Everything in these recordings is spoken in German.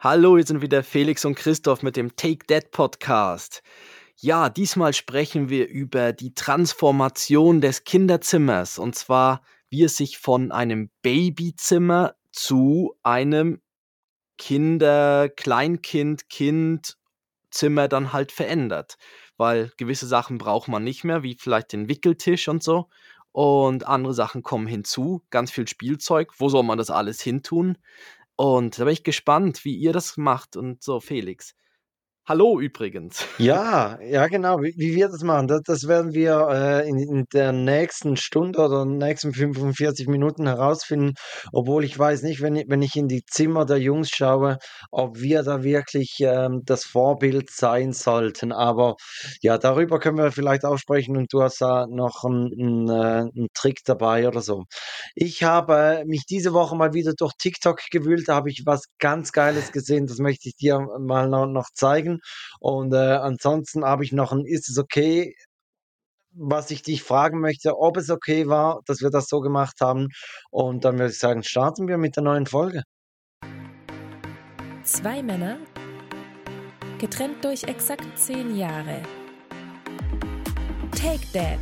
Hallo, hier sind wieder Felix und Christoph mit dem Take That Podcast. Ja, diesmal sprechen wir über die Transformation des Kinderzimmers und zwar, wie es sich von einem Babyzimmer zu einem Kinder, Kleinkind, Kindzimmer dann halt verändert. Weil gewisse Sachen braucht man nicht mehr, wie vielleicht den Wickeltisch und so. Und andere Sachen kommen hinzu, ganz viel Spielzeug. Wo soll man das alles hintun? Und da bin ich gespannt, wie ihr das macht und so, Felix. Hallo übrigens. Ja, ja, genau, wie, wie wir das machen, das, das werden wir äh, in, in der nächsten Stunde oder nächsten 45 Minuten herausfinden, obwohl ich weiß nicht, wenn ich, wenn ich in die Zimmer der Jungs schaue, ob wir da wirklich ähm, das Vorbild sein sollten. Aber ja, darüber können wir vielleicht auch sprechen und du hast da noch einen, einen, einen Trick dabei oder so. Ich habe mich diese Woche mal wieder durch TikTok gewühlt, da habe ich was ganz Geiles gesehen, das möchte ich dir mal noch, noch Und äh, ansonsten habe ich noch ein Ist es okay? Was ich dich fragen möchte, ob es okay war, dass wir das so gemacht haben. Und dann würde ich sagen, starten wir mit der neuen Folge. Zwei Männer, getrennt durch exakt zehn Jahre. Take Dad.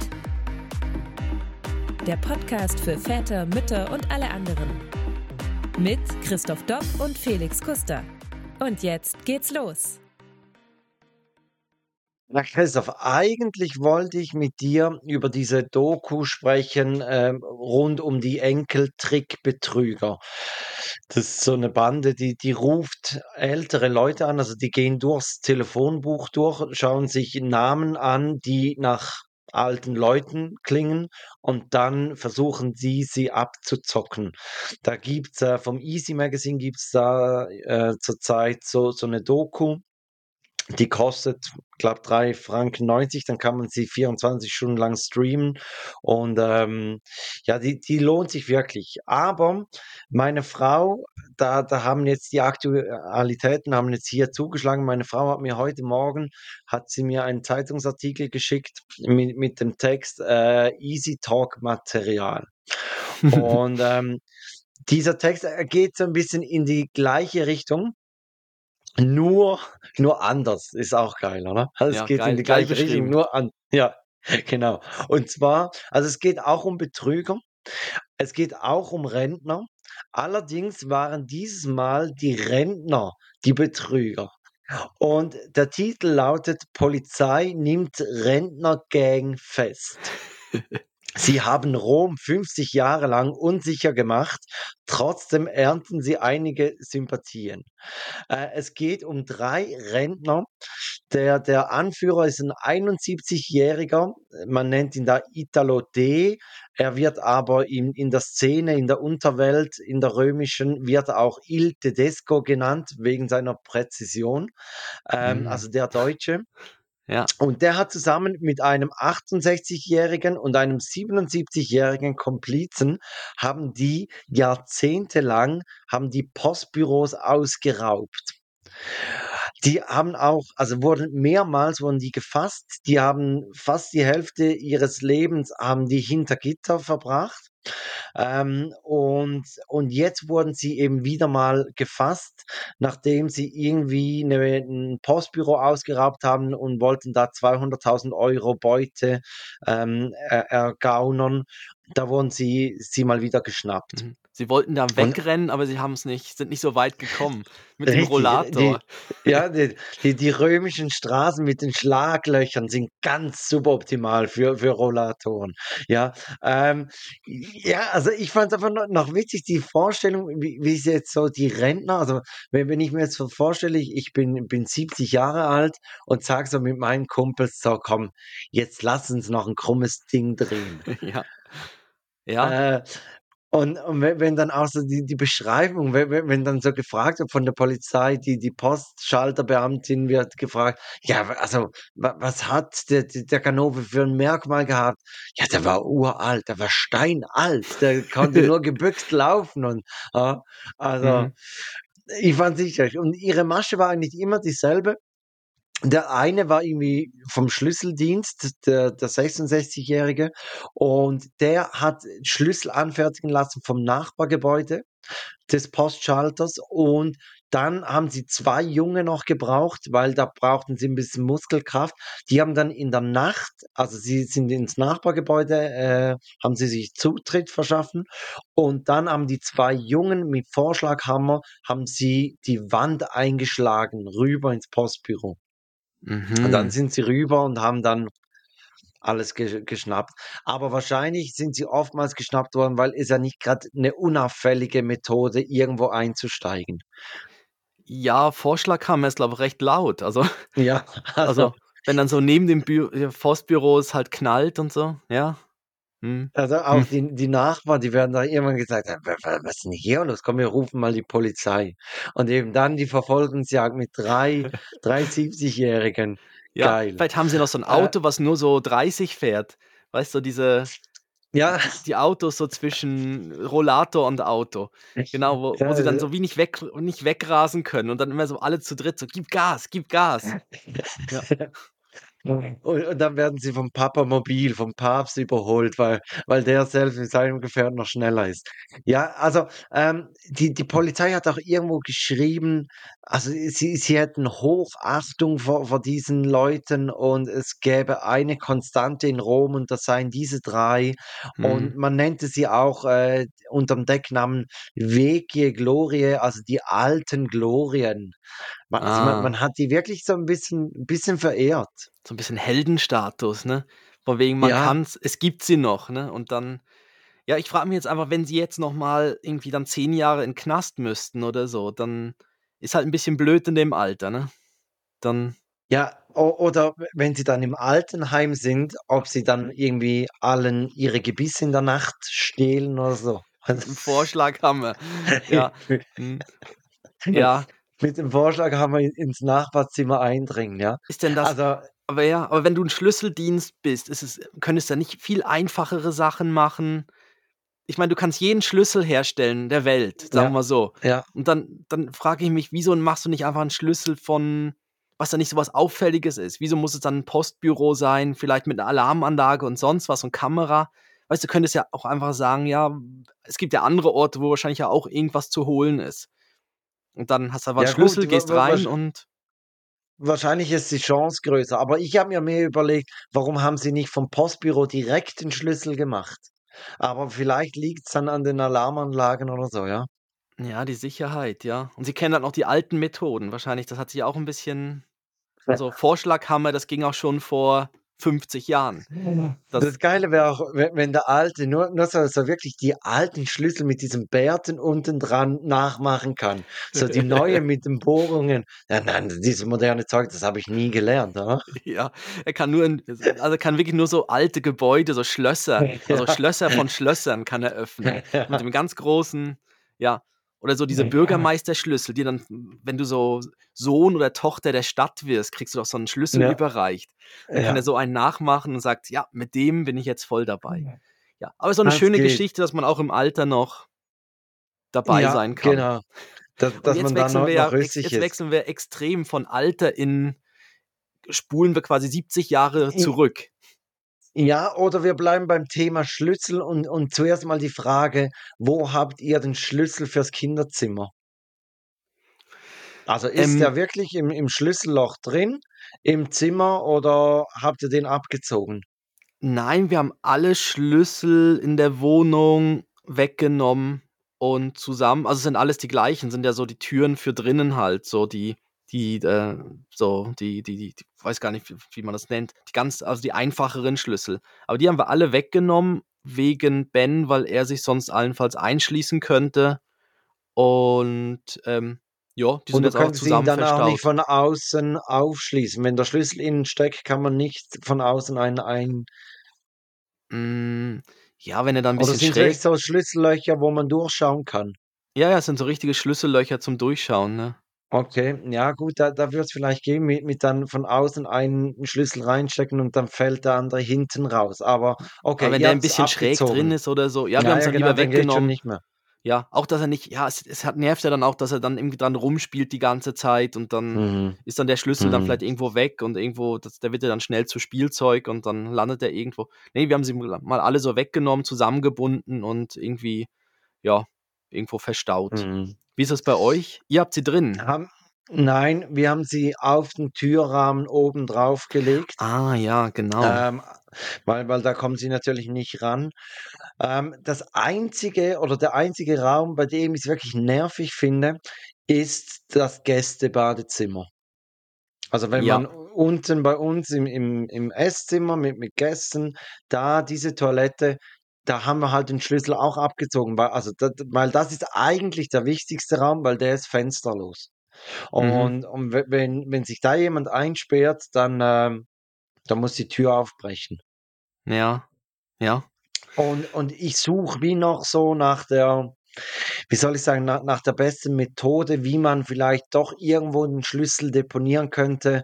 Der Podcast für Väter, Mütter und alle anderen. Mit Christoph Dopp und Felix Kuster. Und jetzt geht's los. Na Christoph, eigentlich wollte ich mit dir über diese Doku sprechen, ähm, rund um die Enkeltrickbetrüger. Das ist so eine Bande, die die ruft ältere Leute an, also die gehen durchs Telefonbuch durch, schauen sich Namen an, die nach alten Leuten klingen und dann versuchen sie, sie abzuzocken. Da gibt's äh, vom Easy Magazine gibt's da äh, zurzeit so so eine Doku die kostet, glaube 3 Franken 90, dann kann man sie 24 Stunden lang streamen und ähm, ja, die, die lohnt sich wirklich. Aber meine Frau, da, da haben jetzt die Aktualitäten haben jetzt hier zugeschlagen. Meine Frau hat mir heute Morgen hat sie mir einen Zeitungsartikel geschickt mit, mit dem Text äh, Easy Talk Material. und ähm, dieser Text geht so ein bisschen in die gleiche Richtung. Nur nur anders, ist auch geil, oder? Also, es Ja, geht in geil, die geil gleiche Richtung, nur an ja, genau. Und zwar also, es geht auch um Betrüger. Es geht auch um Rentner. Allerdings waren dieses Mal die Rentner die Betrüger. Und der Titel lautet: „Polizei nimmt Rentnergang fest.“ Sie haben Rom 50 Jahre lang unsicher gemacht, trotzdem ernten sie einige Sympathien. Äh, es geht um 3 Rentner. Der der Anführer ist 'n 71-Jähriger. Man nennt ihn da Italo D. Er wird aber in in der Szene, in der Unterwelt, in der römischen wird auch Il Tedesco genannt, wegen seiner Präzision, ähm, Mhm. also der Deutsche. Ja. Und der hat zusammen mit einem 68-Jährigen und einem 77-jährigen Komplizen haben die jahrzehntelang haben die Postbüros ausgeraubt. Die haben auch also wurden mehrmals wurden die gefasst. Die haben fast die Hälfte ihres Lebens haben die hinter Gitter verbracht. Ähm, und und jetzt wurden sie eben wieder mal gefasst, nachdem sie irgendwie 'ne 'n Postbüro ausgeraubt haben und wollten da 200.000 Euro Beute, ähm, er ergaunern. Da wurden sie sie mal wieder geschnappt. Mhm. Sie wollten da Und wegrennen, aber sie haben's nicht sind nicht so weit gekommen mit dem Richtig, äh, die Rollator. ja, die die die römischen Straßen mit den Schlaglöchern sind ganz suboptimal für für Rollatoren, ja. Ähm, ja, also ich fand's einfach no noch witzig, die Vorstellung, wie wie sie jetzt so die Rentner also, wenn wenn ich mir jetzt so vorstelle, ich bin bin 70 Jahre alt und sage so mit meinen Kumpels: „So, komm, jetzt lass uns noch 'n krummes Ding drehen.“ Ja. Ja. Äh, und und wenn wenn dann auch so die die Beschreibung, we we wenn dann so gefragt wird von der Polizei, die die Postschalterbeamtin wird gefragt: „Ja, also, wa was hat der der Ganove für 'n Merkmal gehabt?“ „Ja, der war uralt, der war steinalt, der konnte nur gebückt laufen“ und ja, also, Mhm. ich fand's nicht schlecht. Und ihre Masche war eigentlich immer dieselbe. Der eine war irgendwie vom Schlüsseldienst, der der 66-Jährige, und der hat Schlüssel anfertigen lassen vom Nachbargebäude des Postschalters und dann haben sie 2 Junge noch gebraucht, weil da brauchten sie 'n bisschen Muskelkraft. Die haben dann in der Nacht also, sie sind ins Nachbargebäude, äh, haben sie sich Zutritt verschaffen und dann haben die 2 Jungen mit Vorschlaghammer haben sie die Wand eingeschlagen, rüber ins Postbüro. Und dann Mhm. sind sie rüber und haben dann alles ge geschnappt. Aber wahrscheinlich sind sie oftmals geschnappt worden, weil ist ja nicht grad 'ne unauffällige Methode, irgendwo einzusteigen. Ja, Vorschlaghammer ist, glaube ich, recht laut. Also Ja, also also, wenn dann so neben dem Bü Postbüro es halt knallt und so, ja. Mhm. Also, auch Hm. die die Nachbarn, die werden da irgendwann gesagt haben: „Wa wa was ist 'n hier los? Komm, wir rufen mal die Polizei.“ Und eben dann die Verfolgungsjagd mit 3 3 70-Jährigen. Ja, Geil. vielleicht haben sie noch so 'n Äh Auto, was nur so 30 fährt. Weißt du, diese Ja. die Autos so zwischen Rollator und Auto. Genau, wo wo sie dann äh so wie nicht weg nicht wegrasen können und dann immer so alle zu dritt so: „Gib Gas, gib Gas.“ Ja. Und und dann werden sie vom Papamobil, vom Papst überholt, weil weil der selbst mit seinem Gefährt noch schneller ist. Ja, also, ähm, die die Polizei hat auch irgendwo geschrieben, also, sie sie hätten Hochachtung vor vor diesen Leuten und es gäbe eine Konstante in Rom und das seien diese 3 und Mhm. man nennte sie auch, äh, unterm Decknamen Vecchie Glorie, also die alten Glorien. Also, man Ah. man hat die wirklich so 'n bisschen 'n bisschen verehrt. So 'n bisschen Heldenstatus, ne? Von wegen, man Ja. kann's es gibt sie noch, ne? Und dann ja, ich frage mich jetzt einfach, wenn sie jetzt noch mal irgendwie dann 10 Jahre in Knast müssten oder so, dann ist halt 'n bisschen blöd in dem Alter, ne? Dann Ja, oder we wenn sie dann im Altenheim sind, ob sie dann irgendwie allen ihre Gebisse in der Nacht stehlen oder so. Mit'm Vorschlaghammer. Ja, mhm. Ja. Mit dem Vorschlaghammer in ins Nachbarzimmer eindringen, ja. Ist denn das Also aber ja aber wenn du 'n Schlüsseldienst bist, ist es könntest du da nicht viel einfachere Sachen machen? Ich meine, du kannst jeden Schlüssel herstellen der Welt, sagen wir Ja, mal so. ja. Und dann dann frage ich mich, wieso machst du nicht einfach 'n Schlüssel von was da nicht so was Auffälliges ist? Wieso muss es dann 'n Postbüro sein, vielleicht mit 'ner Alarmanlage und sonst was und Kamera? Weißt du, könntest ja auch einfach sagen: „Ja, es gibt ja andere Orte, wo wahrscheinlich ja auch irgendwas zu holen ist.“ Und dann hast du 'n Ja Schlüssel, gut, gehst rein und wahrscheinlich ist die Chance größer, aber ich habe mir mehr überlegt, warum haben sie nicht vom Postbüro direkt den Schlüssel gemacht? Aber vielleicht liegt's dann an den Alarmanlagen oder so, ja? Ja, die Sicherheit, ja. Und sie kennen halt noch die alten Methoden wahrscheinlich. Das hat sich auch 'n bisschen also, Vorschlaghammer, das ging auch schon vor 50 Jahren. Das Das Geile wäre auch, we wenn der Alte nur nur so so wirklich die alten Schlüssel mit diesen Bärten unten dran nachmachen kann. So die neue mit den Bohrungen. Ja, nein, dieses moderne Zeug, das habe ich nie gelernt, oder? Ja, er kann nur in also, er kann wirklich nur so alte Gebäude, so Schlösser also, Ja. Schlösser von Schlössern kann er öffnen. Mit dem ganz großen ja. Oder so diese Bürgermeisterschlüssel, die dann, wenn du so Sohn oder Tochter der Stadt wirst, kriegst du doch so 'n Schlüssel Ja. überreicht. Dann kann er Ja. so einen nachmachen und sagt: „Ja, mit dem bin ich jetzt voll dabei.“ Ja, aber so 'ne Das schöne geht. Geschichte, dass man auch im Alter noch dabei Ja, sein kann. genau. Da Und dass jetzt man da wechseln noch wir noch ja rüstig jetzt ist. wechseln wir extrem von Alter in spulen wir quasi 70 Jahre zurück. Ja, oder wir bleiben beim Thema Schlüssel und und zuerst mal die Frage: Wo habt ihr den Schlüssel fürs Kinderzimmer? Also, ist Ähm der wirklich im im Schlüsselloch drin im Zimmer oder habt ihr den abgezogen? Nein, wir haben alle Schlüssel in der Wohnung weggenommen und zusammen also, es sind alles die gleichen, sind ja so die Türen für drinnen halt, so die die, äh so die die die weiß gar nicht, wie man das nennt. Die ganz also, die einfacheren Schlüssel. Aber die haben wir alle weggenommen wegen Ben, weil er sich sonst allenfalls einschließen könnte. Und, ähm, ja, die sind Und jetzt einfach könntest ihn zusammen dann auch nicht verstaut. von außen aufschließen. Wenn der Schlüssel innen steckt, kann man nicht von außen einen ein Hm, ja, wenn er da 'n Oder bisschen sind's wirklich schräg so Schlüssellöcher, wo man durchschauen kann? Ja, ja, es sind so richtige Schlüssellöcher zum Durchschauen, ne? Okay, ja gut, da da würde es vielleicht gehen mit mit dann von außen einen Schlüssel reinstecken und dann fällt der andere hinten raus. Aber Aber okay, wenn ihr der 'n habt's bisschen schräg drin abgezogen. ist oder so ja, wir Ja, haben's ja, dann genau, lieber dann geht's schon weggenommen. nicht mehr. Ja, auch dass er nicht, ja, es, es hat, nervt ja dann auch, dass er dann irgendwie dran rumspielt die ganze Zeit und dann Mhm. ist dann der Schlüssel dann Mhm. vielleicht irgendwo weg und irgendwo, das, der wird ja dann schnell zu Spielzeug und dann landet er irgendwo. Nee, wir haben sie mal alle so weggenommen, zusammengebunden und irgendwie, ja, irgendwo verstaut. Mhm. Wie ist das bei euch? Ihr habt sie drin. Haben, nein, wir haben sie auf den Türrahmen oben drauf gelegt. Ah, ja, genau. Ähm, weil, weil da kommen sie natürlich nicht ran. Ähm, das einzige oder der einzige Raum, bei dem ich es wirklich nervig finde, ist das Gästebadezimmer. Also wenn Ja. man unten bei uns im, im, im Esszimmer mit, mit Gästen, da diese Toilette, da haben wir halt den Schlüssel auch abgezogen, weil, also das, weil das ist eigentlich der wichtigste Raum, weil der ist fensterlos. Mhm. Und, und we- wenn, wenn sich da jemand einsperrt, dann, ähm, dann muss die Tür aufbrechen. Ja, ja. Und, und ich suche wie noch so nach der, wie soll ich sagen, nach, nach der besten Methode, wie man vielleicht doch irgendwo den Schlüssel deponieren könnte,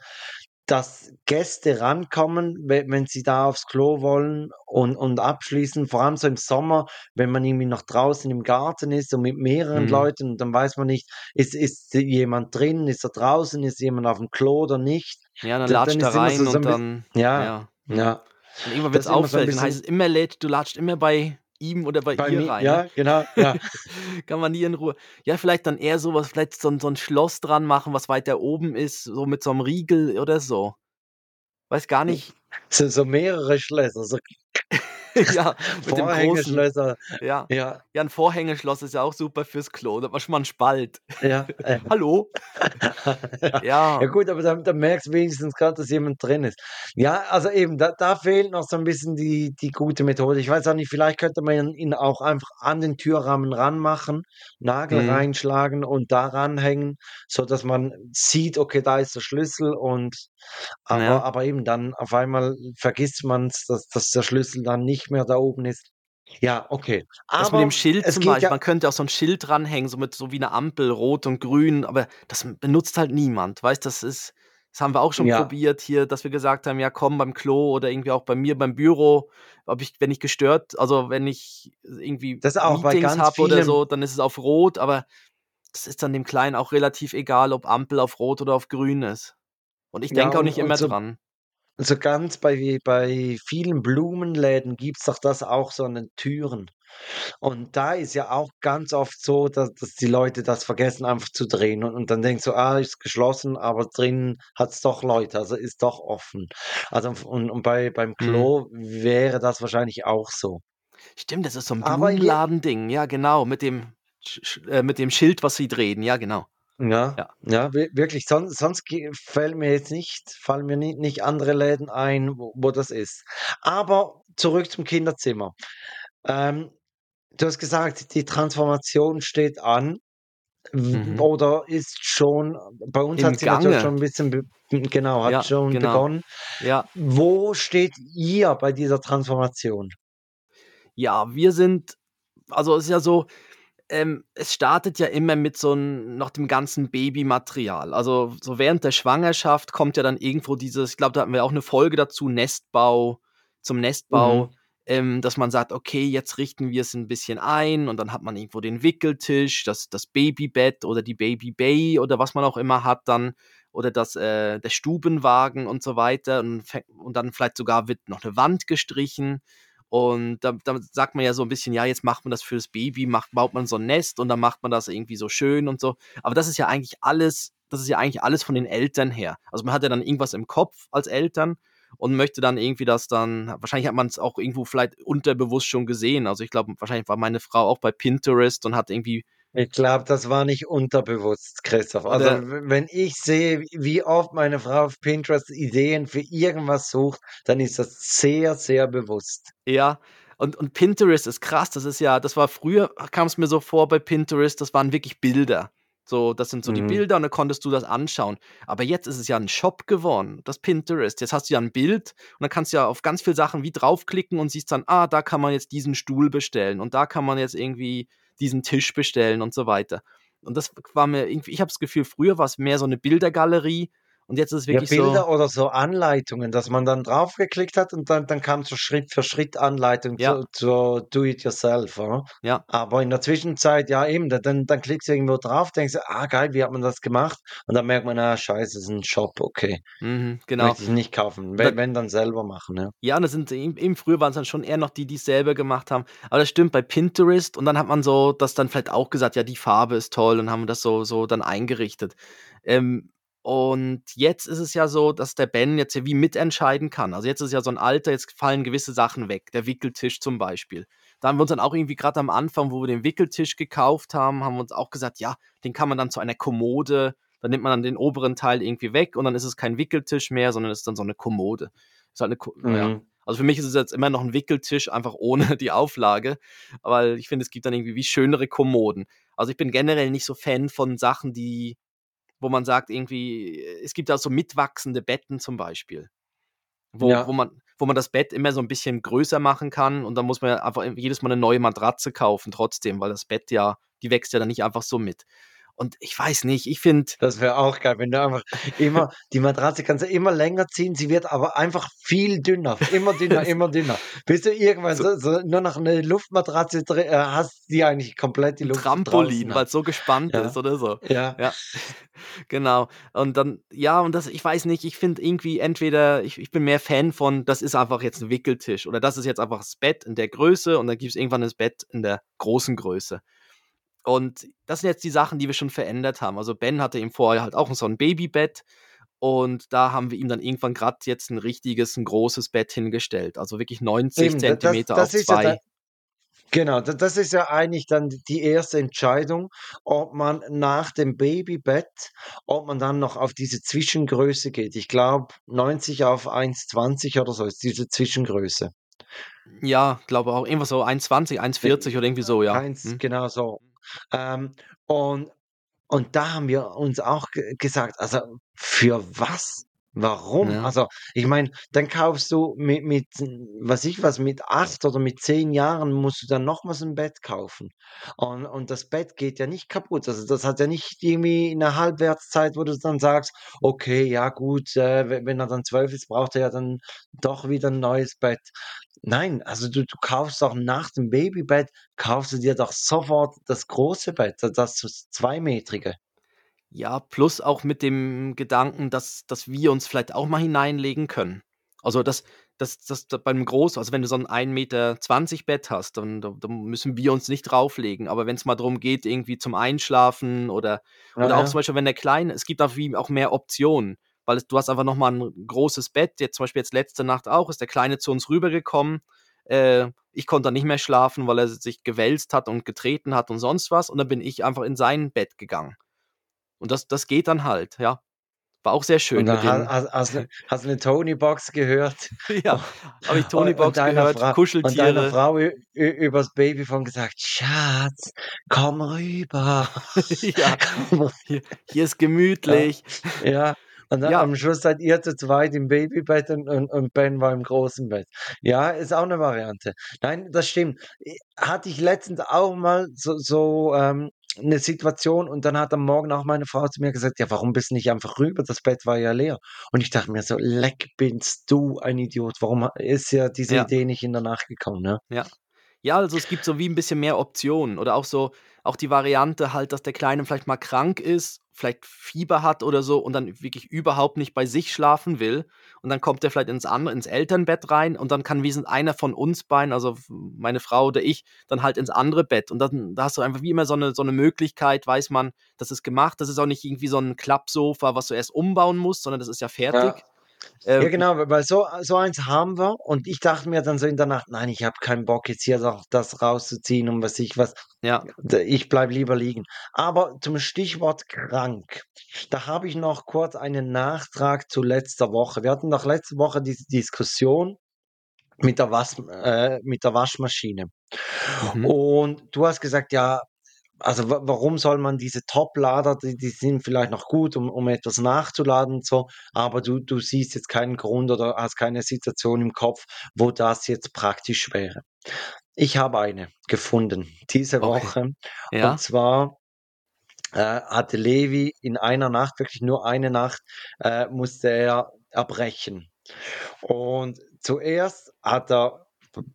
dass Gäste rankommen, wenn, wenn sie da aufs Klo wollen und, und abschließen, vor allem so im Sommer, wenn man irgendwie noch draußen im Garten ist und mit mehreren Mhm. Leuten, dann weiß man nicht, ist, ist jemand drin, ist er draußen, ist jemand auf dem Klo oder nicht. Ja, dann Da- latscht dann er immer rein so- so und bi- dann, Ja, ja. ja. Und irgendwann wird es immer so auffällig, dann heißt es immer, lädt, du latscht immer bei ihm oder bei, Bei ihr mir, rein. ja, ne? genau, ja. Kann man nie in Ruhe. Ja, vielleicht dann eher sowas, vielleicht so, ein- so ein Schloss dran machen, was weiter oben ist, so mit so einem Riegel oder so. Weiß gar nicht. So, so mehrere Schlösser, so ja, mit dem großen. Ja. Ja, ja, ein Vorhängeschloss ist ja auch super fürs Klo. Da man schon mal einen Spalt. ja. äh, Hallo? ja. Ja. Ja gut, aber dann, dann merkst du wenigstens gerade, dass jemand drin ist. Ja, also eben, da, da fehlt noch so ein bisschen die, die gute Methode. Ich weiß auch nicht, vielleicht könnte man ihn auch einfach an den Türrahmen ranmachen, Nagel Mhm. reinschlagen und da ranhängen, so dass man sieht, okay, da ist der Schlüssel und aber, Ja. aber eben dann auf einmal vergisst man es, dass, dass der Schlüssel dann nicht mehr da oben ist. Ja, okay. Das Aber mit dem Schild es zum Beispiel, ja, man könnte auch so ein Schild dranhängen, so mit so wie eine Ampel, rot und grün, aber das benutzt halt niemand. Weißt das ist, das haben wir auch schon ja, probiert hier, dass wir gesagt haben, ja komm beim Klo oder irgendwie auch bei mir beim Büro, ob ich, wenn ich gestört, also wenn ich irgendwie das auch Meetings habe oder so, dann ist es auf rot, aber das ist dann dem Kleinen auch relativ egal, ob Ampel auf rot oder auf grün ist. Und ich ja, denke auch nicht immer so dran. So ganz bei, bei vielen Blumenläden gibt es doch das auch so an den Türen. Und da ist ja auch ganz oft so, dass, dass die Leute das vergessen, einfach zu drehen. Und, und dann denkst du, ah, ist geschlossen, aber drinnen hat es doch Leute, also ist doch offen. Also und, und bei, beim Mhm. Klo wäre das wahrscheinlich auch so. Stimmt, das ist so ein Blumenladending, ja genau, mit dem, äh, mit dem Schild, was sie drehen, ja genau. Ja, Ja. ja, wir- wirklich, sonst, sonst fällt mir jetzt nicht, fallen mir nicht, nicht andere Läden ein, wo, wo das ist. Aber zurück zum Kinderzimmer. Ähm, du hast gesagt, die Transformation steht an. Mhm. Oder ist schon, bei uns Im hat sie natürlich schon Gange. ein bisschen, be genau, hat Ja, schon genau. begonnen. Ja, Wo steht ihr bei dieser Transformation? ja, wir sind, also es ist ja so, ähm, es startet ja immer mit so ein, noch dem ganzen Babymaterial. Also so während der Schwangerschaft kommt ja dann irgendwo dieses, ich glaube, da hatten wir auch eine Folge dazu, Nestbau, zum Nestbau, Mhm. ähm, dass man sagt, okay, jetzt richten wir es ein bisschen ein und dann hat man irgendwo den Wickeltisch, das, das Babybett oder die Babybay oder was man auch immer hat dann oder das, äh, der Stubenwagen und so weiter und, und dann vielleicht sogar wird noch eine Wand gestrichen und da, da sagt man ja so ein bisschen, ja, jetzt macht man das fürs Baby, macht, baut man so ein Nest und dann macht man das irgendwie so schön und so. Aber das ist ja eigentlich alles, das ist ja eigentlich alles von den Eltern her. Also man hat ja dann irgendwas im Kopf als Eltern und möchte dann irgendwie das dann, wahrscheinlich hat man es auch irgendwo vielleicht unterbewusst schon gesehen. Also ich glaube, wahrscheinlich war meine Frau auch bei Pinterest und hat irgendwie, Ich glaube, das war nicht unterbewusst, Christoph. Also, w- wenn ich sehe, wie oft meine Frau auf Pinterest Ideen für irgendwas sucht, dann ist das sehr, sehr bewusst. ja. Und, und Pinterest ist krass, das ist ja, das war früher, kam es mir so vor bei Pinterest, das waren wirklich Bilder. So, das sind so die Mhm. Bilder und dann konntest du das anschauen. Aber jetzt ist es ja ein Shop geworden, das Pinterest. Jetzt hast du ja ein Bild und dann kannst du ja auf ganz viele Sachen wie draufklicken und siehst dann, ah, da kann man jetzt diesen Stuhl bestellen und da kann man jetzt irgendwie diesen Tisch bestellen und so weiter. Und das war mir irgendwie, ich habe das Gefühl, früher war es mehr so eine Bildergalerie Und jetzt ist es Ja, wirklich Bilder so oder so Anleitungen, dass man dann draufgeklickt hat und dann dann kam so Schritt für Schritt Anleitung Ja. zu zur Do it yourself, oder? Ja. Aber in der Zwischenzeit, ja eben, da dann dann klickst du irgendwo drauf, denkst du: „Ah, geil, wie hat man das gemacht?“ Und dann merkt man: „Ah, scheiße, ist 'n Shop, okay. Mhm, genau. Möchte ich nicht kaufen.“ Da Wenn wenn, dann selber machen, ja. Ja, und das sind eben eben früher waren's dann schon eher noch die, die's selber gemacht haben. Aber das stimmt bei Pinterest und dann hat man so das dann vielleicht auch gesagt: „Ja, die Farbe ist toll“ und haben das so so dann eingerichtet. Ähm, und jetzt ist es ja so, dass der Ben jetzt ja wie mitentscheiden kann. Also, jetzt ist ja so 'n Alter, jetzt fallen gewisse Sachen weg, der Wickeltisch zum Beispiel. Da haben wir uns dann auch irgendwie grad am Anfang, wo wir den Wickeltisch gekauft haben, haben wir uns auch gesagt: „Ja, den kann man dann zu einer Kommode dann nimmt man dann den oberen Teil irgendwie weg und dann ist es kein Wickeltisch mehr, sondern ist dann so 'ne Kommode.“ Ist halt 'ne Ko ja. Mhm. Also, für mich ist es jetzt immer noch 'n Wickeltisch, einfach ohne die Auflage, weil ich finde, es gibt dann irgendwie wie schönere Kommoden. Also, ich bin generell nicht so Fan von Sachen, die wo man sagt irgendwie es gibt da so mitwachsende Betten zum Beispiel, wo Ja. wo man wo man das Bett immer so 'n bisschen größer machen kann und dann muss man ja einfach jedes Mal 'ne neue Matratze kaufen trotzdem, weil das Bett ja die wächst ja dann nicht einfach so mit. Und ich weiß nicht, ich finde Das wäre auch geil, wenn du einfach immer die Matratze kannst du immer länger ziehen, sie wird aber einfach viel dünner, immer dünner, immer dünner, bis du irgendwann So so nur noch 'ne Luftmatratze äh, hast, die eigentlich komplett die Luft Trampolin, hat. weil's so gespannt Ja. ist oder so. Ja. Ja, genau. Und dann ja, und das ich weiß nicht, ich finde irgendwie entweder ich ich bin mehr Fan von, das ist einfach jetzt 'n Wickeltisch oder das ist jetzt einfach das Bett in der Größe und dann gibt's irgendwann das Bett in der großen Größe. Und das sind jetzt die Sachen, die wir schon verändert haben. Also, Ben hatte eben vorher halt auch so 'n Babybett und da haben wir ihm dann irgendwann grad jetzt 'n richtiges 'n großes Bett hingestellt, also wirklich 90 Eben, da das Zentimeter das auf ja 2. genau, da das ist ja eigentlich dann die erste Entscheidung, ob man nach dem Babybett ob man dann noch auf diese Zwischengröße geht. Ich glaube, 90 auf 1,20 oder so ist diese Zwischengröße. Ja, glaube auch irgendwas so 1,20, 1,40 oder irgendwie so, ja. 1 Mhm. genau so. Ähm, und und da haben wir uns auch ge gesagt: „Also, für was? Warum?“ Ja. Also, ich meine, dann kaufst du mit mit weiß ich was, mit 8 oder mit 10 Jahren musst du dann nochmals 'n Bett kaufen. Und und das Bett geht ja nicht kaputt. Also, das hat ja nicht irgendwie 'ne Halbwertszeit, wo du dann sagst: „Okay, ja gut, äh, we wenn er dann 12 ist, braucht er ja dann doch wieder 'n neues Bett.“ Nein, also du du kaufst doch nach dem Babybett kaufst du dir doch sofort das große Bett, da das zweimetrige. Ja, plus auch mit dem Gedanken, dass dass wir uns vielleicht auch mal hineinlegen können. Also, das das das beim Groß also, wenn du so 'n 1,20 m Bett hast, dann da da müssen wir uns nicht drauflegen. Aber wenn's mal drum geht, irgendwie zum Einschlafen oder Ja, oder auch zum ja. Beispiel, wenn der Kleine es gibt auch wie auch mehr Optionen, weil es du hast einfach noch mal 'n großes Bett. Jetzt zum Beispiel jetzt letzte Nacht auch, ist der Kleine zu uns rübergekommen. Äh, ich konnte dann nicht mehr schlafen, weil er sich gewälzt hat und getreten hat und sonst was. Und dann bin ich einfach in sein Bett gegangen. Und das das geht dann halt, ja. War auch sehr Und schön dann den ha hast du hast du 'ne Tonybox gehört Ja, habe ich und und Tonybox gehört, Frau und deiner Kuscheltiere. Frau ü ü übers Babyphone gesagt: „Schatz, komm rüber. Ja, Komm rü“ hier hier ist Ja, gemütlich. ja. Und dann Ja. am Schluss seid ihr zu zweit im Babybett und und und Ben war im großen Bett. Ja, ist auch 'ne Variante. Nein, das stimmt. Hatte ich letztens auch mal so so, ähm, 'ne Situation und dann hat am Morgen auch meine Frau zu mir gesagt: „Ja, warum bist du nicht einfach rüber? Das Bett war ja leer.“ Und ich dachte mir so: „Leck, bist du ein Idiot. Warum ist dir diese Ja. Idee nicht in der Nacht gekommen“, ne? Ja. Ja, also, es gibt so wie 'n bisschen mehr Optionen oder auch so auch die Variante halt, dass der Kleine vielleicht mal krank ist, vielleicht Fieber hat oder so und dann wirklich überhaupt nicht bei sich schlafen will. Und dann kommt er vielleicht ins andere ins Elternbett rein und dann kann wenigstens einer von uns beiden, also meine Frau oder ich, dann halt ins andere Bett. Und dann da hast du einfach wie immer so 'ne so 'ne Möglichkeit, weiß man, das ist gemacht. Das ist auch nicht irgendwie so 'n Klappsofa, was du erst umbauen musst, sondern das ist ja Ja. fertig. Ja, Ähm genau, w weil so so eins haben wir und ich dachte mir dann so in der Nacht: „Nein, ich habe keinen Bock, jetzt hier noch das rauszuziehen und weiß ich was. Ja. Ich bleibe lieber liegen.“ Aber zum Stichwort krank, da habe ich noch kurz einen Nachtrag zu letzter Woche. Wir hatten doch letzte Woche diese Diskussion mit der Was äh, mit der Waschmaschine. Mhm. Und du hast gesagt: „Ja, also wa warum soll man diese Toplader, die die sind vielleicht noch gut, um um etwas nachzuladen und so, aber du du siehst jetzt keinen Grund oder hast keine Situation im Kopf, wo das jetzt praktisch wäre.“ Ich habe eine gefunden diese Okay. Woche und Ja. zwar äh, hatte Levi in einer Nacht, wirklich nur eine Nacht, äh, musste er erbrechen. Und zuerst hat er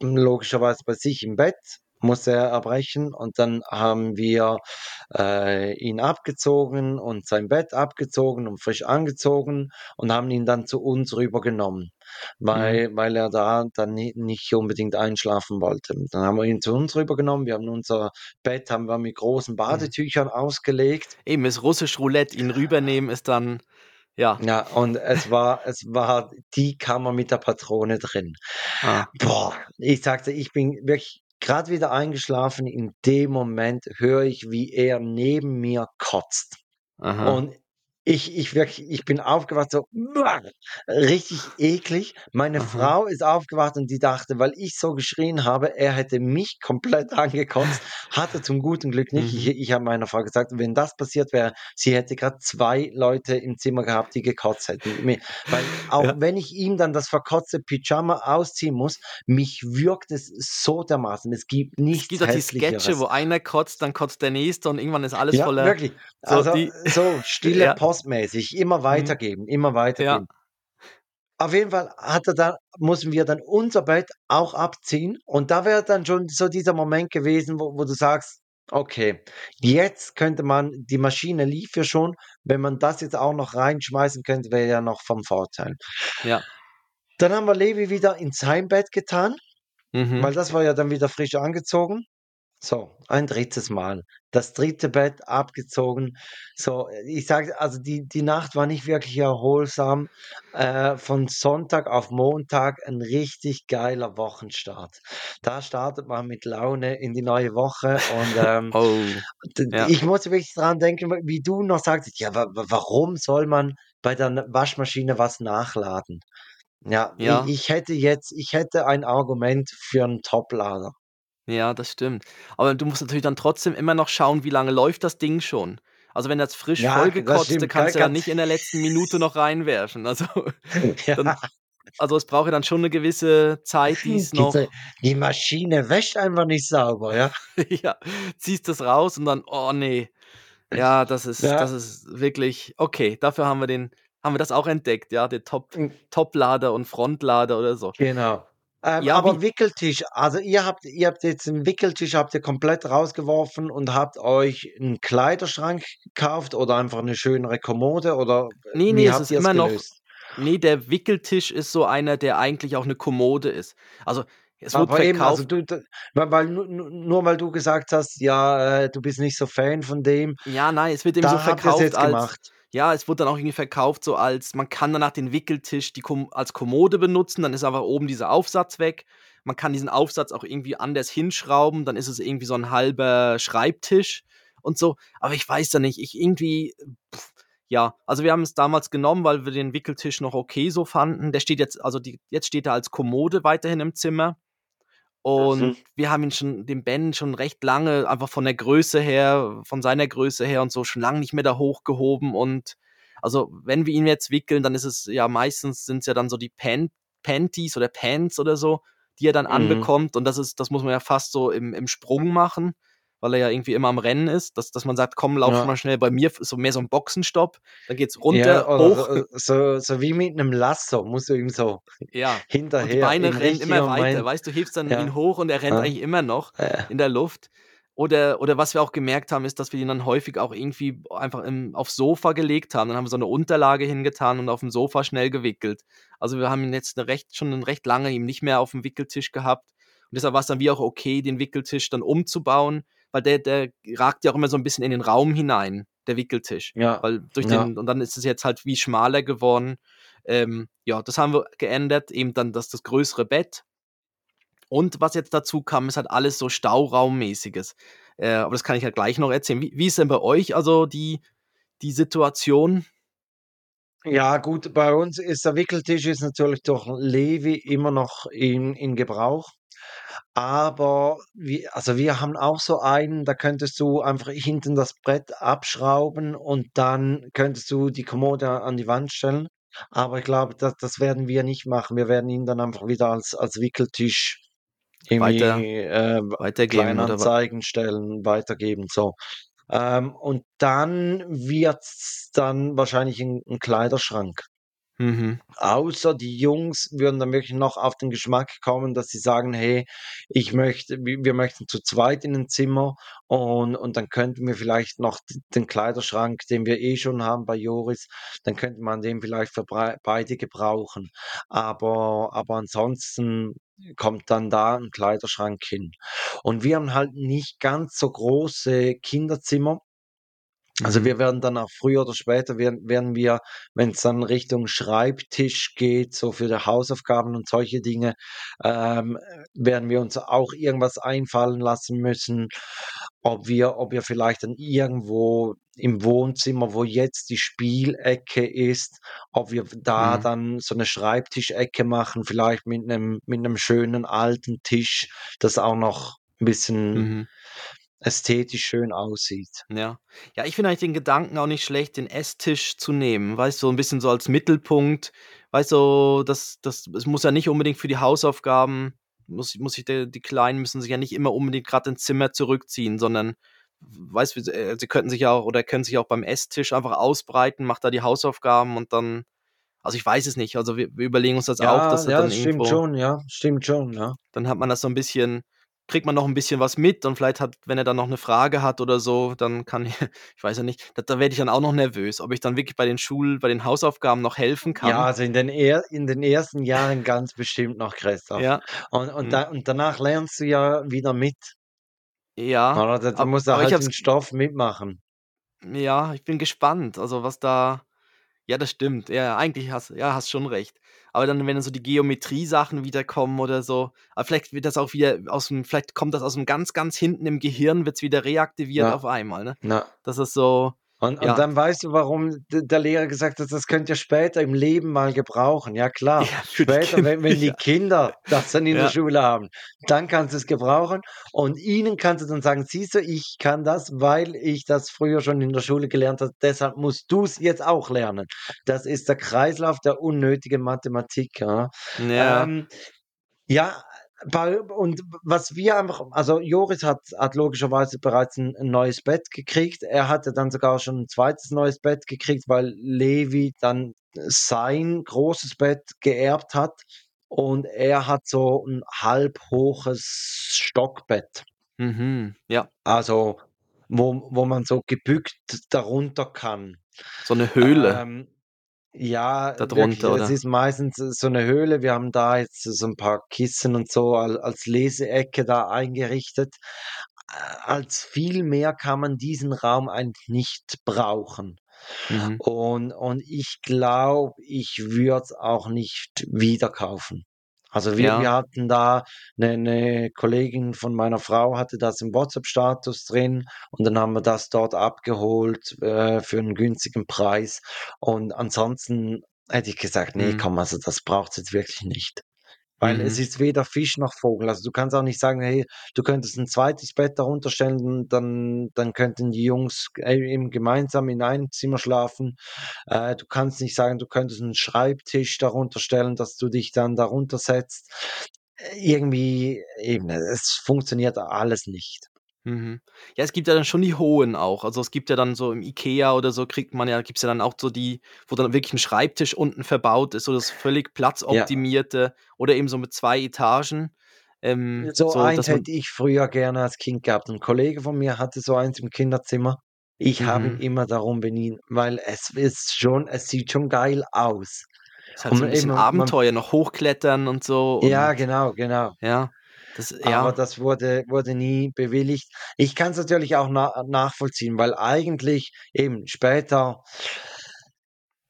logischerweise bei sich im Bett musste er erbrechen und dann haben wir äh, ihn abgezogen und sein Bett abgezogen und frisch angezogen und haben ihn dann zu uns rübergenommen, Mhm. weil, weil er da dann ni- nicht unbedingt einschlafen wollte. Dann haben wir ihn zu uns rübergenommen, wir haben unser Bett haben wir mit großen Mhm. Badetüchern ausgelegt. Eben, ist russisch Roulette, ihn rübernehmen ist dann, ja. Ja, und es war, es war die Kammer mit der Patrone drin. Ah, Boah, ich sagte, ich bin wirklich gerade wieder eingeschlafen. In dem Moment höre ich, wie er neben mir kotzt. aha. Und ich, ich wirklich, ich bin aufgewacht, so "Uah!" richtig eklig. Meine Aha. Frau ist aufgewacht und die dachte, weil ich so geschrien habe, er hätte mich komplett angekotzt. Hatte zum guten Glück nicht. Ich, Mhm. ich habe meiner Frau gesagt, wenn das passiert wäre, sie hätte gerade zwei Leute im Zimmer gehabt, die gekotzt hätten. Weil auch Ja. wenn ich ihm dann das verkotzte Pyjama ausziehen muss, mich wirkt es so dermaßen. Es gibt Es nichts gibt auch die. Sketche, wo einer kotzt, dann kotzt der nächste und irgendwann ist alles Ja, voller. wirklich. So Also die, so stille ja, postmäßig, immer mhm, weitergeben, immer ja, weitergeben. Auf jeden Fall hat er dann, mussten wir dann unser Bett auch abziehen. Und da wäre dann schon so dieser Moment gewesen, wo, wo du sagst, okay, jetzt könnte man, die Maschine lief ja schon, wenn man das jetzt auch noch reinschmeißen könnte, wäre ja noch vom Vorteil. ja, Dann haben wir Levi wieder in sein Bett getan, mhm, weil das war ja dann wieder frisch angezogen. So, ein drittes Mal. Das dritte Bett abgezogen. So, ich sage, also die, die Nacht war nicht wirklich erholsam. Äh, von Sonntag auf Montag ein richtig geiler Wochenstart. Da startet man mit Laune in die neue Woche und ähm, oh, ja, ich muss wirklich dran denken, wie du noch sagst, ja, wa wa- warum soll man bei der Waschmaschine was nachladen? Ja, ich, ja, ich hätte jetzt, ich hätte ein Argument für einen Toplader. Ja, das stimmt. Aber du musst natürlich dann trotzdem immer noch schauen, wie lange läuft das Ding schon. Also wenn das frisch Ja, das vollgekotzte stimmt. kannst du Ganz, nicht in der letzten Minute noch reinwerfen. Also dann, ja. also es braucht ja dann schon eine gewisse Zeit, die es noch, die Maschine wäscht einfach nicht sauber, ja? ja, ziehst das raus und dann, oh nee, ja, das ist, das Ja. ist wirklich, okay, dafür haben wir den, haben wir das auch entdeckt, ja, den Top, mm, Toplader und Frontlader oder so. Genau. Ähm, Ja, aber Wickeltisch, also ihr habt, ihr habt jetzt einen Wickeltisch, habt ihr komplett rausgeworfen und habt euch einen Kleiderschrank gekauft oder einfach eine schönere Kommode oder nee, nee, es habt ist es immer noch, gelöst? nee, der Wickeltisch ist so einer, der eigentlich auch eine Kommode ist. Also es wurde Aber eben, also verkauft, du, weil, nur, weil du gesagt hast, ja, äh, du bist nicht so Fan von dem, ja, nein, es wird eben so verkauft jetzt als, gemacht. Ja, es wurde dann auch irgendwie verkauft so als, man kann danach den Wickeltisch die Kom als Kommode benutzen, dann ist einfach oben dieser Aufsatz weg. Man kann diesen Aufsatz auch irgendwie anders hinschrauben, dann ist es irgendwie so ein halber Schreibtisch und so. Aber ich weiß da nicht, ich irgendwie, pff, ja, also wir haben es damals genommen, weil wir den Wickeltisch noch okay so fanden. Der steht jetzt, also die, jetzt steht er als Kommode weiterhin im Zimmer. Mhm. Und wir haben ihn schon, den Ben schon recht lange, einfach von der Größe her, von seiner Größe her und so, schon lange nicht mehr da hochgehoben. Und also, wenn wir ihn jetzt wickeln, dann ist es ja meistens sind es ja dann so die Pan Panties oder Pants oder so, die er dann Mhm. anbekommt. Und das ist, das muss man ja fast so im, im Sprung machen, weil er ja irgendwie immer am Rennen ist, dass, dass man sagt, komm, lauf Ja. mal schnell. Bei mir ist so mehr so ein Boxenstopp, dann geht's Ja, runter, oder hoch. so, so, so wie mit einem Lasso, musst du ihm so Ja. Und die hinterher Beine rennen immer weiter. Moment. Weißt du, hilfst dann Ja. ihn hoch und er rennt Ja. eigentlich immer noch Äh, in der Luft. Oder, oder was wir auch gemerkt haben, ist, dass wir ihn dann häufig auch irgendwie einfach im, aufs Sofa gelegt haben. Dann haben wir so eine Unterlage hingetan und auf dem Sofa schnell gewickelt. Also wir haben ihn jetzt eine recht, schon recht lange ihm nicht mehr auf dem Wickeltisch gehabt. Und deshalb war es dann wie auch okay, den Wickeltisch dann umzubauen, weil der, der ragt ja auch immer so ein bisschen in den Raum hinein, der Wickeltisch. ja, Weil durch ja. den, und dann ist es jetzt halt wie schmaler geworden. Ähm, ja, das haben wir geändert, eben dann das, das größere Bett. Und was jetzt dazu kam, ist halt alles so Stauraummäßiges. Äh, aber das kann ich ja gleich noch erzählen. Wie, wie ist denn bei euch also die, die Situation? Ja, gut, bei uns ist der Wickeltisch ist natürlich durch Levi immer noch in, in Gebrauch. Aber wir, also wir haben auch so einen, da könntest du einfach hinten das Brett abschrauben und dann könntest du die Kommode an die Wand stellen. Aber ich glaube, das, das werden wir nicht machen. Wir werden ihn dann einfach wieder als, als Wickeltisch Weiter, irgendwie äh, weitergeben Kleinanzeigen stellen, weitergeben. So. Ähm, und dann wird's dann wahrscheinlich ein 'n Kleiderschrank. Mhm. Außer die Jungs würden dann wirklich noch auf den Geschmack kommen, dass sie sagen: „Hey, ich möchte wir möchten zu zweit in 'n Zimmer und und dann könnten wir vielleicht noch den Kleiderschrank, den wir eh schon haben bei Joris dann könnte man den vielleicht für beide gebrauchen.“ Aber aber ansonsten kommt dann da 'n Kleiderschrank hin. Und wir haben halt nicht ganz so große Kinderzimmer. Also, wir werden dann auch früher oder später werden werden wir, wenn's dann Richtung Schreibtisch geht, so für die Hausaufgaben und solche Dinge, ähm, werden wir uns auch irgendwas einfallen lassen müssen, ob wir ob wir vielleicht dann irgendwo im Wohnzimmer, wo jetzt die Spielecke ist, ob wir da Mhm. dann so 'ne Schreibtischecke machen, vielleicht mit 'nem mit 'nem schönen alten Tisch, das auch noch 'n bisschen Mhm. Ästhetisch schön aussieht. Ja. Ja, ich finde eigentlich den Gedanken auch nicht schlecht, den Esstisch zu nehmen, weißt du, so 'n bisschen so als Mittelpunkt. Weißt du, das das es muss ja nicht unbedingt für die Hausaufgaben muss muss der die Kleinen müssen sich ja nicht immer unbedingt grad ins Zimmer zurückziehen, sondern weißt du, äh, sie könnten sich ja auch oder können sich auch beim Esstisch einfach ausbreiten, macht da die Hausaufgaben und dann also, ich weiß es nicht. Also, wir wir überlegen uns das auch, Ja, dass er ja, dann das stimmt irgendwo schon, ja, stimmt schon, ja. dann hat man das so 'n bisschen kriegt man noch 'n bisschen was mit und vielleicht hat wenn er dann noch 'ne Frage hat oder so, dann kann ich weiß ja nicht, da da werde ich dann auch noch nervös, ob ich dann wirklich bei den Schul bei den Hausaufgaben noch helfen Ja, kann. also, in den er in den ersten Jahren ganz bestimmt noch, Christoph. Ja. Und und Mhm. da und danach lernst du ja wieder mit. Ja, Oder? Da da er aber ich halt habe den Stoff mitmachen. Ja, ich bin gespannt, also, was da ja, das stimmt. Ja, eigentlich hast ja, hast schon recht. Aber dann, wenn dann so die Geometriesachen wiederkommen oder so aber vielleicht wird das auch wieder aus'm vielleicht kommt das aus'm ganz, ganz hinten im Gehirn, wird's wieder reaktiviert Ja. auf einmal, ne? Ja. Das ist so Und und ja. dann weißt du, warum der Lehrer gesagt hat: „Das könnt ihr später im Leben mal gebrauchen.“ Ja klar, Ja, später, Kinder, wenn wenn die ja. Kinder das dann in der. Schule haben, dann kannst du's gebrauchen und ihnen kannst du dann sagen: „Siehst du, ich kann das, weil ich das früher schon in der Schule gelernt habe, deshalb musst du's jetzt auch lernen.“ Das ist der Kreislauf der unnötigen Mathematik, ja. Ähm, ja, und was wir einfach also, Joris hat hat logischerweise bereits 'n 'n neues Bett gekriegt. Er hatte dann sogar schon 'n 2. neues Bett gekriegt, weil Levi dann sein großes Bett geerbt hat und er hat so 'n halbhoches Stockbett. Mhm, ja. Also, wo wo man so gebückt darunter kann. So 'ne Höhle. Ähm, ja, Da wirklich, drunter, es ist meistens so 'ne Höhle. Wir haben da jetzt so 'n paar Kissen und so al als Leseecke da eingerichtet. Als viel mehr kann man diesen Raum eigentlich nicht brauchen. Mhm. Und und ich glaube, ich würde es auch nicht wieder kaufen. Also, wir wir Ja. hatten da 'ne 'ne Kollegin von meiner Frau hatte das im WhatsApp-Status drin und dann haben wir das dort abgeholt, äh, für 'n günstigen Preis. Und ansonsten hätte ich gesagt: „Ne, Mhm. komm, also, das braucht's jetzt wirklich nicht.“ Weil es Mhm. ist weder Fisch noch Vogel. Also, du kannst auch nicht sagen: „Hey, du könntest 'n 2. Bett darunter stellen, dann dann könnten die Jungs, äh, eben gemeinsam in einem Zimmer schlafen.“ Äh, du kannst nicht sagen, du könntest 'n Schreibtisch darunter stellen, dass du dich dann darunter setzt. Äh, irgendwie eben, es funktioniert alles nicht. Mhm. Ja, es gibt ja dann schon die hohen auch. Also, es gibt ja dann so im IKEA oder so kriegt man ja gibt's ja dann auch so die, wo dann wirklich 'n Schreibtisch unten verbaut ist, so das völlig Ja. platzoptimierte oder eben so mit 2 Etagen, ähm, So so eins man hätte ich früher gerne als Kind gehabt. 'N Kollege von mir hatte so eins im Kinderzimmer. Ich habe ihn Mhm. immer darum benieden, weil es ist schon es sieht schon geil aus. Halt so Und 'n bisschen eben man Abenteuer, noch hochklettern und so Ja, und genau, genau. ja, das Aber ja. das wurde wurde nie bewilligt. Ich kann's natürlich auch na nachvollziehen, weil eigentlich eben später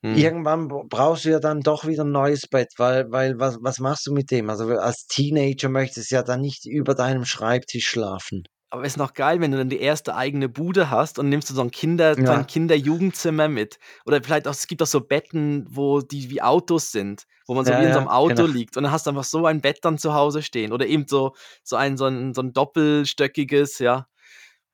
Mhm. irgendwann brauchst du ja dann doch wieder 'n neues Bett, weil weil was was machst du mit dem? Also, als Teenager möchtest du ja dann nicht über deinem Schreibtisch schlafen. Aber ist noch geil, wenn du dann die erste eigene Bude hast und nimmst du so 'n Kinder Ja. Kinder-Jugendzimmer mit. Oder vielleicht auch es gibt auch so Betten, wo die wie Autos sind, wo man so Ja, wie in so 'nem ja, genau. Auto liegt und dann hast du einfach so ein Bett dann zu Hause stehen oder eben so so ein so 'n so 'n doppelstöckiges, ja.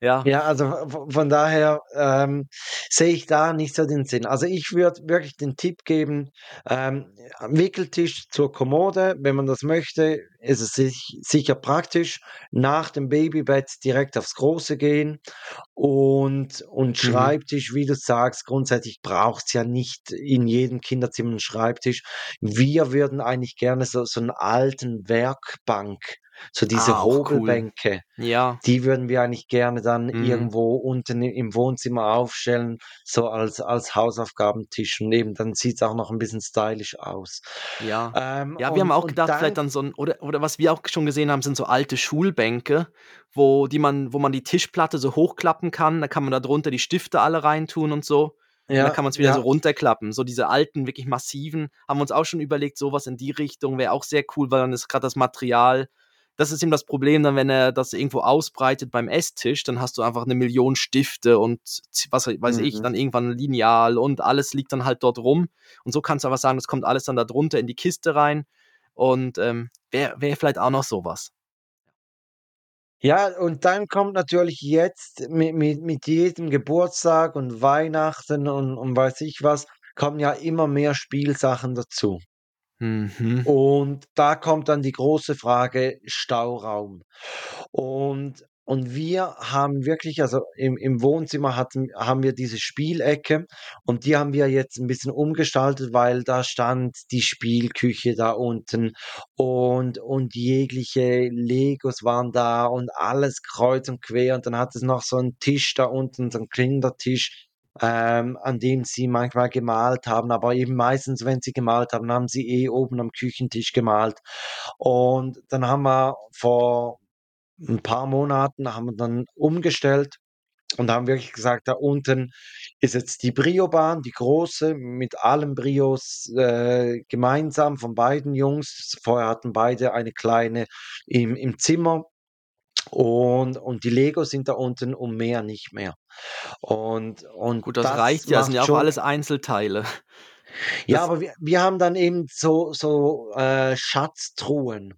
Ja. Ja, also, von daher, ähm, sehe ich da nicht so den Sinn. Also, ich würde wirklich den Tipp geben, ähm, Wickeltisch zur Kommode, wenn man das möchte, ist es sich, sicher praktisch, nach dem Babybett direkt aufs Große gehen und, und Mhm. Schreibtisch, wie du sagst, grundsätzlich braucht es ja nicht in jedem Kinderzimmer einen Schreibtisch. Wir würden eigentlich gerne so, so einen alten Werkbank, so diese Ah, auch cool. Hobelbänke, Ja. die würden wir eigentlich gerne dann Mhm. irgendwo unten im Wohnzimmer aufstellen, so als, als Hausaufgabentisch. Und eben, dann sieht es auch noch ein bisschen stylisch aus. Ja. Ähm, Ja, wir haben und, auch und gedacht, dann, vielleicht dann so ein, oder, oder was wir auch schon gesehen haben, sind so alte Schulbänke, wo, die man, wo man die Tischplatte so hochklappen kann. Da kann man da drunter die Stifte alle reintun und so. Ja, kann man es wieder so ja, runterklappen. So diese alten, wirklich massiven, haben wir uns auch schon überlegt, sowas in die Richtung wäre auch sehr cool, weil dann ist gerade das Material. Das ist eben das Problem, dann, wenn er das irgendwo ausbreitet beim Esstisch, dann hast du einfach eine Million Stifte und was weiß ich, mhm. dann irgendwann ein Lineal und alles liegt dann halt dort rum. Und so kannst du einfach sagen, das kommt alles dann da drunter in die Kiste rein. Und ähm, wäre wär vielleicht auch noch sowas. Ja, und dann kommt natürlich jetzt mit, mit, mit jedem Geburtstag und Weihnachten und, und weiß ich was, kommen ja immer mehr Spielsachen dazu. Mhm. Und da kommt dann die große Frage Stauraum. Und, und wir haben wirklich, also im, im Wohnzimmer hatten, haben wir diese Spielecke und die haben wir jetzt ein bisschen umgestaltet, weil da stand die Spielküche da unten und, und jegliche Legos waren da und alles kreuz und quer. Und dann hat es noch so einen Tisch da unten, so einen Kindertisch ähm, an dem sie manchmal gemalt haben, aber eben meistens, wenn sie gemalt haben, haben sie eh oben am Küchentisch gemalt. Und dann haben wir vor ein paar Monaten haben wir dann umgestellt und haben wirklich gesagt, da unten ist jetzt die Brio-Bahn, die große, mit allen Brios äh, gemeinsam von beiden Jungs. Vorher hatten beide eine kleine im, im Zimmer. Und, und die Legos sind da unten und mehr nicht mehr. Und, und Gut, das das reicht ja, das sind ja auch schon, alles Einzelteile. ja, Das, aber wir, wir haben dann eben so, so äh, Schatztruhen.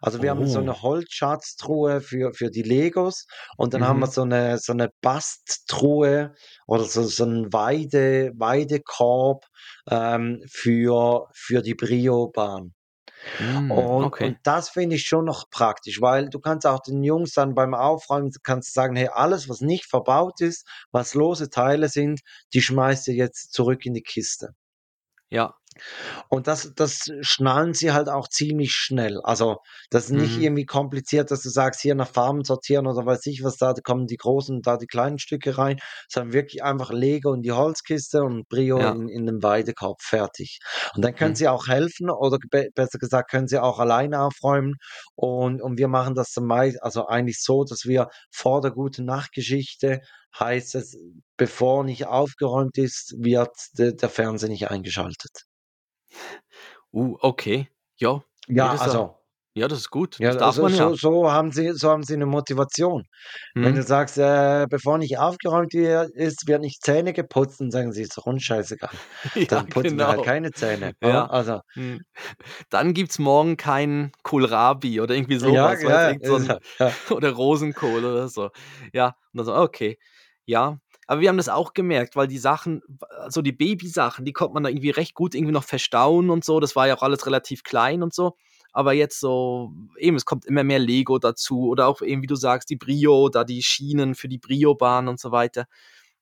Also wir haben so oh, eine Holzschatztruhe für, für die Legos und dann haben wir mhm, so eine, so eine Basttruhe oder so, so einen Weide, Weidekorb ähm, für, für die Brio-Bahn. Mm, Und, okay, und das finde ich schon noch praktisch, weil du kannst auch den Jungs dann beim Aufräumen kannst sagen, hey, alles, was nicht verbaut ist, was lose Teile sind, die schmeißt ihr jetzt zurück in die Kiste. ja, Und das, das schnallen sie halt auch ziemlich schnell. Also, das ist nicht mhm, irgendwie kompliziert, dass du sagst, hier nach Farben sortieren oder weiß ich was, da kommen die großen und da die kleinen Stücke rein, sondern wirklich einfach Lego in die Holzkiste und Brio ja, in, in den Weidekorb fertig. Und dann können hm, sie auch helfen oder be besser gesagt, können sie auch alleine aufräumen. Und, und wir machen das meist, also eigentlich so, dass wir vor der guten Nachtgeschichte heißt es, bevor nicht aufgeräumt ist, wird de, der Fernseher nicht eingeschaltet. Uh, okay, ja, ja, Ja, das ist ja, also. ja, das ist gut, Ja, das darf also man so, ja. so haben sie, so haben sie eine Motivation. Wenn du Hm, sagst, äh, bevor nicht aufgeräumt wird, ist, wird nicht Zähne geputzt, dann sagen sie, ist uns scheißegal. ja, Dann putzen wir halt genau, keine Zähne. Ne? ja, Also, hm. Dann gibt's morgen keinen Kohlrabi oder irgendwie ja, sowas, weißt du, ja, irgend so ist, ein, ja. oder Rosenkohl oder so. Ja, und dann so, okay, ja. Aber wir haben das auch gemerkt, weil die Sachen, so die Babysachen, die konnte man da irgendwie recht gut irgendwie noch verstauen und so. Das war ja auch alles relativ klein und so. Aber jetzt so, eben, es kommt immer mehr Lego dazu oder auch eben, wie du sagst, die Brio, da die Schienen für die Brio-Bahn und so weiter.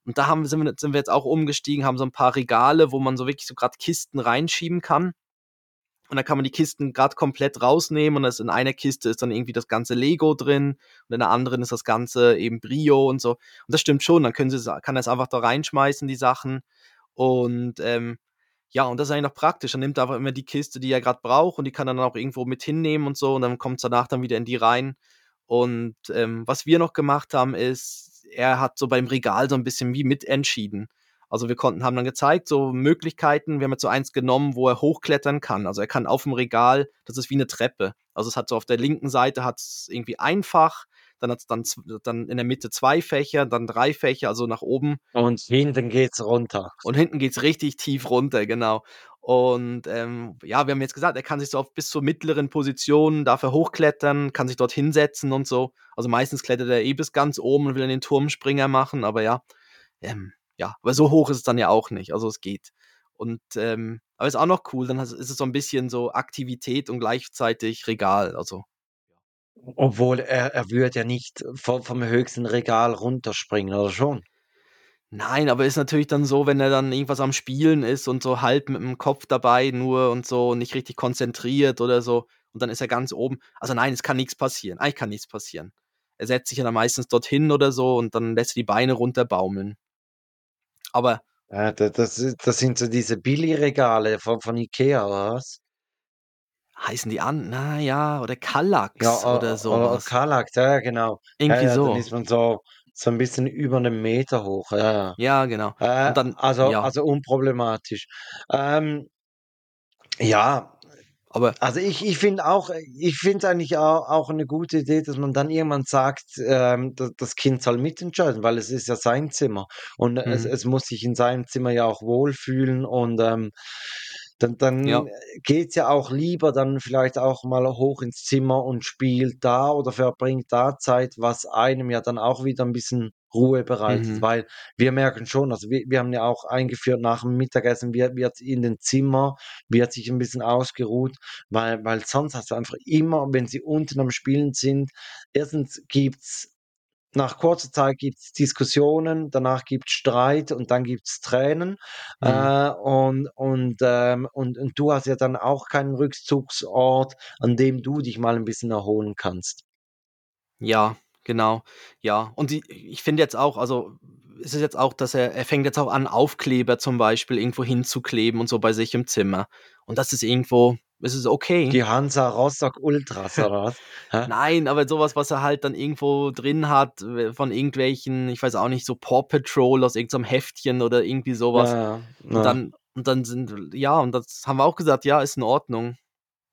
Und da haben, sind, wir, sind wir jetzt auch umgestiegen, haben so ein paar Regale, wo man so wirklich so gerade Kisten reinschieben kann. Und dann kann man die Kisten gerade komplett rausnehmen und das in einer Kiste ist dann irgendwie das ganze Lego drin und in der anderen ist das ganze eben Brio und so. Und das stimmt schon, dann können sie, kann er es einfach da reinschmeißen, die Sachen. Und ähm, ja, und das ist eigentlich noch praktisch. Dann nimmt er einfach immer die Kiste, die er gerade braucht und die kann er dann auch irgendwo mit hinnehmen und so und dann kommt es danach dann wieder in die rein. Und ähm, was wir noch gemacht haben, ist, er hat so beim Regal so ein bisschen wie mitentschieden. Also wir konnten, haben dann gezeigt, so Möglichkeiten. Wir haben jetzt so eins genommen, wo er hochklettern kann. Also er kann auf dem Regal, das ist wie eine Treppe. Also es hat so auf der linken Seite hat es irgendwie einfach, dann hat es dann, dann in der Mitte zwei Fächer, dann drei Fächer, also nach oben. Und hinten geht's runter. Und hinten geht's richtig tief runter, genau. Und ähm, ja, wir haben jetzt gesagt, er kann sich so auf bis zur mittleren Position dafür hochklettern, kann sich dort hinsetzen und so. Also meistens klettert er eh bis ganz oben und will dann den Turmspringer machen, aber ja, ähm, ja, aber so hoch ist es dann ja auch nicht. Also es geht. Und ähm, Aber ist auch noch cool, dann ist es so ein bisschen so Aktivität und gleichzeitig Regal, also. Obwohl er er würde ja nicht vom vom höchsten Regal runterspringen, oder schon? Nein, aber ist natürlich dann so, wenn er dann irgendwas am Spielen ist und so halb mit dem Kopf dabei nur und so und nicht richtig konzentriert oder so und dann ist er ganz oben. Also nein, es kann nichts passieren. Eigentlich kann nichts passieren. Er setzt sich ja dann meistens dorthin oder so und dann lässt er die Beine runterbaumeln. Aber Ja, da das das sind so diese Billigregale von von IKEA oder was? heißen die an? Na ja, oder Ja, Kallax oder o o oder sowas. Kallax, ja, ja, genau. Ja, Irgendwie ja, dann so. ist man so so 'n bisschen über 'nen Meter hoch, ja, Ja, genau. ja. Äh, Und dann also ja, also unproblematisch. Ähm, ja, aber also ich ich finde auch ich finde es eigentlich au auch 'ne gute Idee, dass man dann irgendwann sagt, ähm, da das Kind soll mitentscheiden, weil es ist ja sein Zimmer. Und es mhm, es muss sich in seinem Zimmer ja auch wohlfühlen und, ähm, dann dann ja, geht's ja auch lieber dann vielleicht auch mal hoch ins Zimmer und spielt da oder verbringt da Zeit, was einem ja dann auch wieder 'n bisschen Ruhe bereitet, mhm, weil wir merken schon, also wir wir haben ja auch eingeführt, nach dem Mittagessen wird wird in den Zimmer wird sich 'n bisschen ausgeruht, weil weil sonst hast du einfach immer, wenn sie unten am Spielen sind erstens gibt's nach kurzer Zeit gibt's Diskussionen, danach gibt's Streit und dann gibt's Tränen. mhm. Äh, und und, ähm und und du hast ja dann auch keinen Rückzugsort, an dem du dich mal 'n bisschen erholen kannst. Ja, genau. Ja, und die ich finde jetzt auch also, es ist jetzt auch, dass er er fängt jetzt auch an, Aufkleber zum Beispiel irgendwo hinzukleben und so bei sich im Zimmer. Und das ist irgendwo es ist okay. Die Hansa Rostock Ultras oder was? Nein, aber so was, er halt dann irgendwo drin hat, von irgendwelchen, ich weiß auch nicht, so Paw Patrol aus irgend so 'nem Heftchen oder irgendwie so Ja, ja, Und dann und dann sind ja, und das haben wir auch gesagt: „Ja, ist in Ordnung.“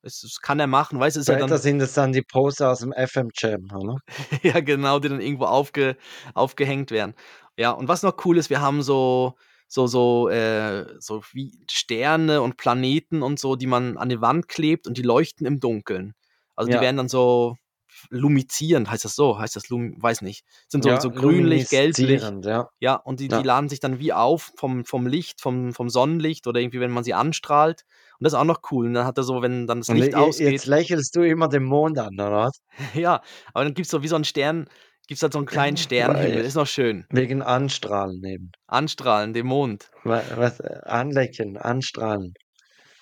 Es das kann er machen, weißt du, ist ja dann sind es dann die Poster aus'm FM Jam, oder? Ja, genau, die dann irgendwo aufge aufgehängt werden. Ja, und was noch cool ist, wir haben so so so, äh so wie Sterne und Planeten und so, die man an die Wand klebt und die leuchten im Dunkeln. Also, die Ja, werden dann so lumizierend, heißt das so? Heißt das lum weiß nicht. Sind so ja, so grünlich, gelblich, ja, ja, und die die ja. laden sich dann wie auf vom vom Licht, vom vom Sonnenlicht oder irgendwie, wenn man sie anstrahlt. Und das ist auch noch cool. Und dann hat er so, wenn dann das Und Licht jetzt ausgeht lächelst du immer den Mond an, oder was? ja, aber dann gibt's so wie so 'n Stern gibt's halt so 'n kleinen Sternenhimmel, Weil ist noch schön. wegen Anstrahlen eben. Anstrahlen, dem Mond. Wa was äh, anlecken, anstrahlen.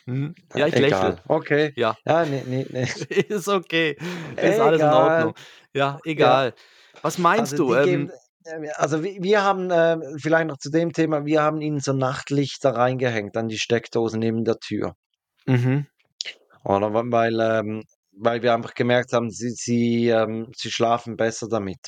Mhm. Äh, Ja, ich lächle. egal. Okay. Ja, Ja, ne, ne, ne. ist okay. Ist alles in Egal. Ordnung. Ja, Ja, egal. Was also meinst du? die geben Ähm äh, also wi wir haben, ähm vielleicht noch zu dem Thema, wir haben ihnen so Nachtlichter reingehängt an die Steckdose neben der Tür. Mhm, Oder weil, ähm weil wir einfach gemerkt haben, sie sie, ähm sie schlafen besser damit.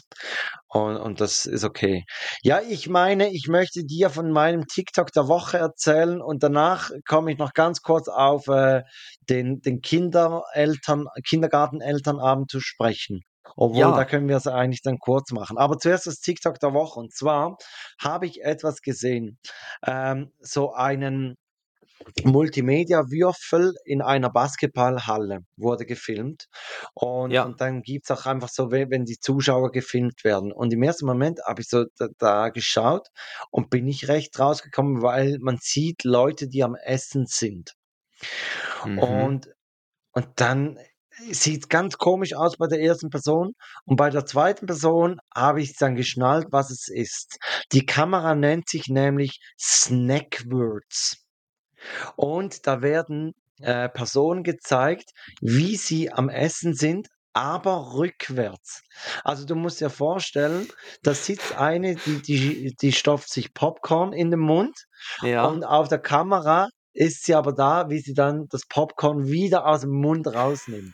Und und das ist okay. Ja, ich meine, ich möchte dir von meinem TikTok der Woche erzählen und danach komme ich noch ganz kurz auf, äh, den den Kindereltern Kindergartenelternabend zu sprechen. Obwohl, da ja, können wir es eigentlich dann kurz machen. Aber zuerst das TikTok der Woche. Und zwar habe ich etwas gesehen, ähm, so einen Multimedia-Würfel in einer Basketballhalle wurde gefilmt. Und ja, und dann gibt's auch einfach so, we wenn die Zuschauer gefilmt werden. Und im ersten Moment habe ich so da da geschaut und bin nicht recht rausgekommen, weil man sieht Leute, die am Essen sind. mhm. Und und dann sieht's ganz komisch aus bei der ersten Person und bei der zweiten Person habe ich's dann geschnallt, was es ist. Die Kamera nennt sich nämlich Snackwords. Und da werden, äh, Personen gezeigt, wie sie am Essen sind, aber rückwärts. Also, du musst dir vorstellen, da sitzt eine, die die die stopft sich Popcorn in den Mund Ja. und auf der Kamera ist sie aber da, wie sie dann das Popcorn wieder aus'm Mund rausnimmt.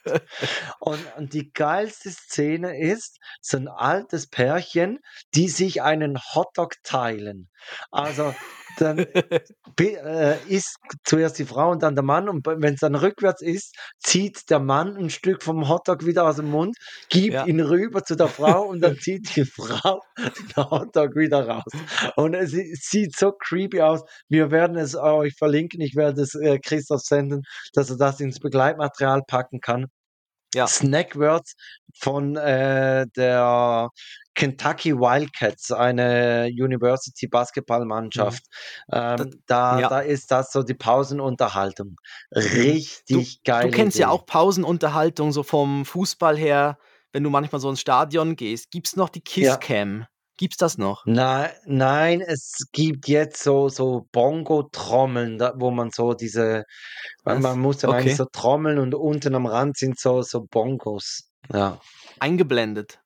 Und und die geilste Szene ist so 'n altes Pärchen, die sich einen Hotdog teilen. Also, dann äh, isst zuerst die Frau und dann der Mann und wenn es dann rückwärts ist, zieht der Mann ein Stück vom Hotdog wieder aus dem Mund, gibt Ja. ihn rüber zu der Frau und dann zieht die Frau den Hotdog wieder raus. Und es si sieht so creepy aus. Wir werden es euch verlinken. Ich werde es, äh, Christoph senden, dass er das ins Begleitmaterial packen kann. Ja. Snackwords von, äh, der Kentucky Wildcats, eine University Mhm. Basketballmannschaft. Das Ähm, da, ja. da ist das so die Pausenunterhaltung. Mhm. Du Richtig du geile kennst ja Idee. auch Pausenunterhaltung so vom Fußball her, wenn du manchmal so ins Stadion gehst. Gibt's noch die Ja. Kisscam? Gibt's das noch? Nei nein, es gibt jetzt so so Bongo-Trommeln, wo man so diese man Was? man muss dann eigentlich Okay. so trommeln und unten am Rand sind so so Bongos. Ja. Eingeblendet?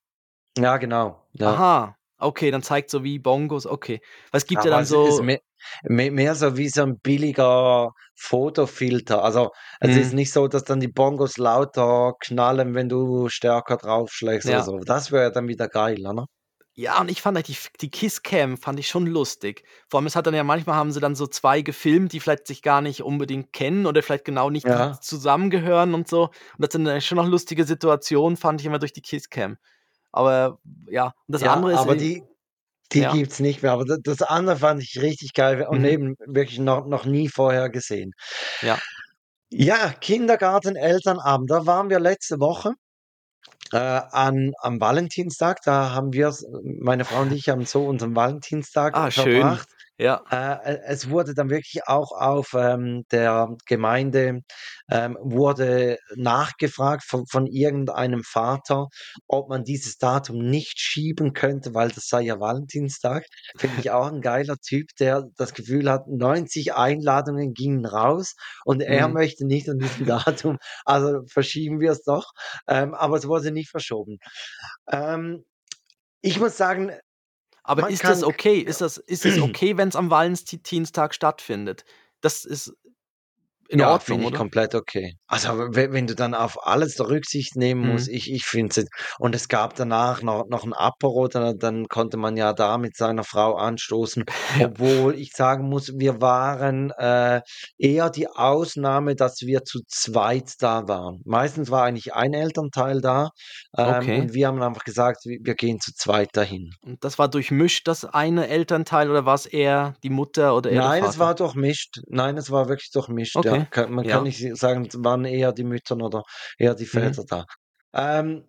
Ja, genau, ja. Aha, okay, dann zeigt so wie Bongos, okay. Es gibt ja dann es ist so me me mehr so wie so 'n billiger Fotofilter. Also, es ist Mhm. nicht so, dass dann die Bongos lauter knallen, wenn du stärker draufschlägst oder Ja. so. Das wäre dann wieder geil, oder? Ja, und ich fand halt die die Kisscam fand ich schon lustig. Vor allem, es hat dann ja manchmal haben sie dann so 2 gefilmt, die vielleicht sich gar nicht unbedingt kennen oder vielleicht genau nicht Ja. zusammengehören und so. Und das sind dann schon noch lustige Situationen, fand ich immer durch die Kisscam. Aber ja, und das Ja, andere ist aber die die Ja. gibt's nicht mehr. Aber da das andere fand ich richtig geil und Mhm. eben wirklich noch noch nie vorher gesehen. Ja. Ja, Kindergarten, Elternabend, da waren wir letzte Woche, äh, an am Valentinstag. Da haben wir's meine Frau und ich haben so unseren Valentinstag Ah, schön. Ja. Äh, e es wurde dann wirklich auch auf, ähm, der Gemeinde, ähm, wurde nachgefragt von von irgendeinem Vater, ob man dieses Datum nicht schieben könnte, weil das sei ja Valentinstag. Finde ich auch 'n geiler Typ, der das Gefühl hat, 90 Einladungen gingen raus und er Mhm. möchte nicht an diesem Datum, also verschieben wir's doch. Ähm, aber es wurde nicht verschoben. Ähm, ich muss sagen, Aber man ist das okay? Ist das ist es okay, wenn's am Valentinstag stattfindet? Das ist in Ja, Ordnung, finde ich oder? komplett okay. Also, we wenn du dann auf alles Rücksicht nehmen musst, Mhm. ich ich finde es und es gab danach noch noch 'n Apero, da dann konnte man ja da mit seiner Frau anstoßen, Ja. obwohl ich sagen muss, wir waren, äh, eher die Ausnahme, dass wir zu zweit da waren. Meistens war eigentlich ein Elternteil da, ähm, Okay. und wir haben einfach gesagt, wi wir gehen zu zweit dahin. Und das war durchmischt, das eine Elternteil, oder war's eher die Mutter oder eher Nein, es war durchmischt. Nein, es war wirklich durchmischt, ja. Ka man kann ja. nicht sagen, es waren eher die Müttern oder eher die Mhm. Väter da. Ähm,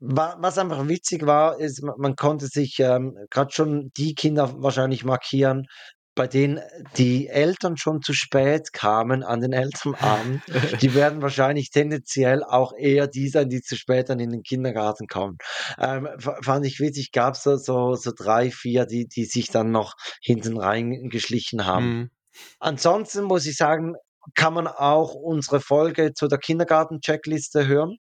wa was einfach witzig war, ist, ma man konnte sich, ähm, grad schon die Kinder wahrscheinlich markieren, bei denen die Eltern schon zu spät kamen an den Elternabend. Die werden wahrscheinlich tendenziell auch eher die sein, die zu spät dann in den Kindergarten kommen. Ähm, fa fand ich witzig, gab's da so so 3, 4, die die sich dann noch hinten reingeschlichen haben. Mhm. Ansonsten muss ich sagen, kann man auch unsere Folge zu der Kindergarten-Checkliste hören.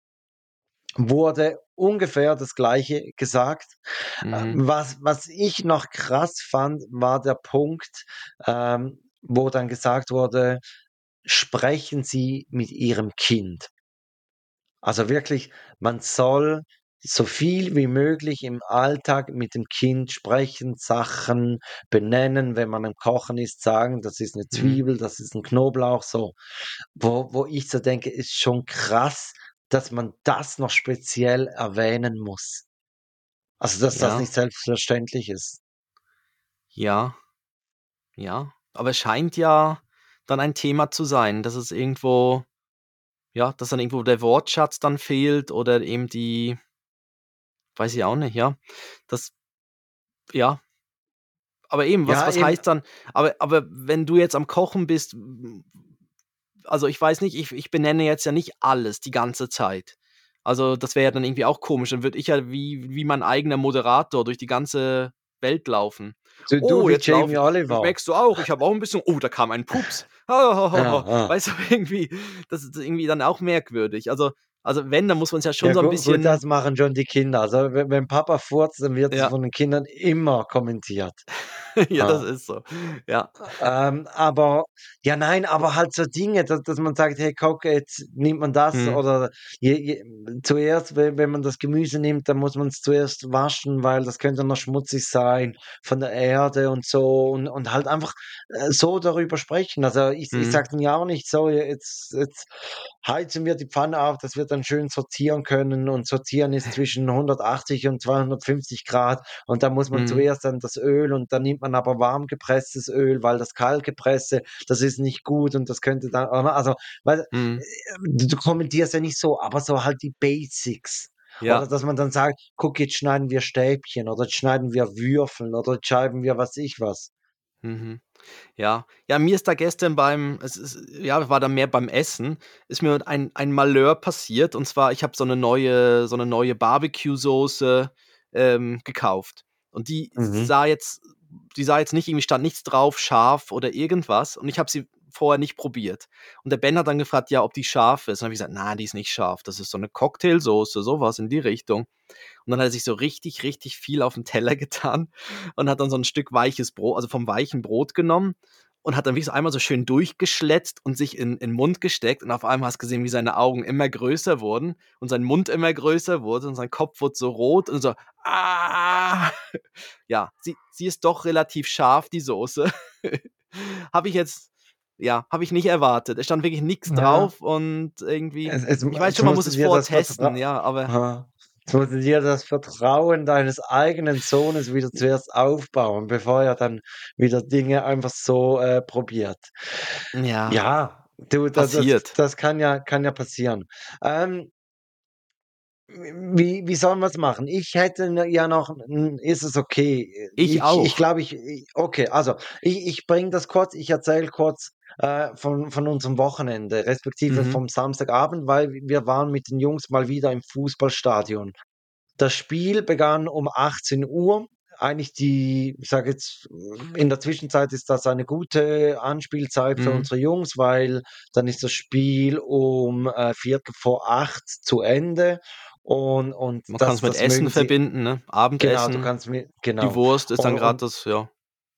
Wurde ungefähr das Gleiche gesagt. Mhm. Ähm, was was ich noch krass fand, war der Punkt, ähm, wo dann gesagt wurde: „Sprechen Sie mit Ihrem Kind.“ Also wirklich, man soll so viel wie möglich im Alltag mit dem Kind sprechen, Sachen benennen, wenn man am Kochen ist, sagen: „Das ist 'ne Mhm. Zwiebel, das ist 'n Knoblauch“, so. Wo wo ich so denke, ist schon krass, dass man das noch speziell erwähnen muss. Also, dass das Ja. nicht selbstverständlich ist. Ja. Ja, aber es scheint ja dann ein Thema zu sein, dass es irgendwo ja, dass dann irgendwo der Wortschatz dann fehlt oder eben die weiß ich auch nicht, ja. Das ja. Aber eben, was Ja, was eben. heißt dann aber aber wenn du jetzt am Kochen bist, also, ich weiß nicht, ich ich benenne jetzt ja nicht alles die ganze Zeit. Also, das wäre ja dann irgendwie auch komisch. Dann würde ich ja wie wie mein eigener Moderator durch die ganze Welt laufen. Du „Oh, wie jetzt Jamie laufe Oliver. schmeckst du auch? Ich habe auch 'n bisschen oh, da kam ein Pups. Ja, ja. Weißt du, irgendwie das ist irgendwie dann auch merkwürdig. Also also, wenn, dann muss man's ja schon Ja, so 'n gu gut, das bisschen machen schon die Kinder. Also, we wenn Papa furzt, dann wird das Ja. von den Kindern immer kommentiert. Ja, das Ja. ist so. Ja. Ähm, aber ja, nein, aber halt so Dinge, dass dass man sagt: „Hey, guck, jetzt nimmt man das“ Mhm. oder je je zuerst, we wenn man das Gemüse nimmt, dann muss man's zuerst waschen, weil das könnte noch schmutzig sein von der Erde und so und und halt einfach, äh, so darüber sprechen. Also, ich ich Mhm. sage dann ja auch nicht so: „Jetzt jetzt heizen wir die Pfanne auf, dass wir dann schön sortieren können“ und sortieren ist zwischen 180 und 250 Grad und da muss man Mhm. zuerst dann das Öl und dann nimmt man aber warm gepresstes Öl, weil das kalt gepresste, das ist nicht gut und das könnte dann also, weil, Mhm. äh, du kommentierst ja nicht so, aber so halt die Basics. Ja. Oder dass man dann sagt, guck, jetzt schneiden wir Stäbchen oder jetzt schneiden wir Würfeln oder jetzt schreiben wir was ich was. Mhm. Ja. Ja, mir ist da gestern beim es ist ja, war da mehr beim Essen, ist mir ein ein Malheur passiert. Und zwar, ich habe so eine neue so 'ne neue Barbecue-Soße, ähm, gekauft. Und die Mhm. sah jetzt die sah jetzt nicht irgendwie stand nichts drauf, scharf oder irgendwas. Und ich habe sie vorher nicht probiert. Und der Ben hat dann gefragt, ja, ob die scharf ist. Und habe ich gesagt: „Nein, die ist nicht scharf. Das ist so eine Cocktailsoße“, sowas in die Richtung. Und dann hat er sich so richtig, richtig viel auf den Teller getan und hat dann so ein Stück weiches Brot also vom weichen Brot genommen und hat dann wirklich so einmal so schön durchgeschletzt und sich in in Mund gesteckt und auf einmal hast du gesehen, wie seine Augen immer größer wurden und sein Mund immer größer wurde und sein Kopf wurde so rot und so: „Ah!“ Ja, sie sie ist doch relativ scharf, die Soße. Habe ich jetzt ja, habe ich nicht erwartet. Es stand wirklich nichts Ja. drauf und irgendwie Es es ich weiß schon, man muss es dir vorher das vertrau testen, ja, aber Aha. Jetzt musst du dir das Vertrauen deines eigenen Sohnes wieder zuerst aufbauen, bevor er dann wieder Dinge einfach so, äh, probiert. ja, Ja, du, da das passiert. das kann ja kann ja passieren. Ähm wie wie sollen wir's machen? Ich hätte ja noch ist es okay? Ich Ich ich auch. glaube, ich okay, also, ich ich bringe das kurz ich erzähle kurz, äh, von von unserem Wochenende, respektive Mhm. vom Samstagabend, weil wir waren mit den Jungs mal wieder im Fußballstadion. Das Spiel begann um 18:00. Eigentlich die ich sage jetzt, in der Zwischenzeit ist das eine gute Anspielzeit für Mhm. unsere Jungs, weil dann ist das Spiel um, äh, 7:45 zu Ende und und Man das kann's mit Essen verbinden, ne? genau, du Abendessen, kannst mi die genau. Wurst ist dann und das, ja,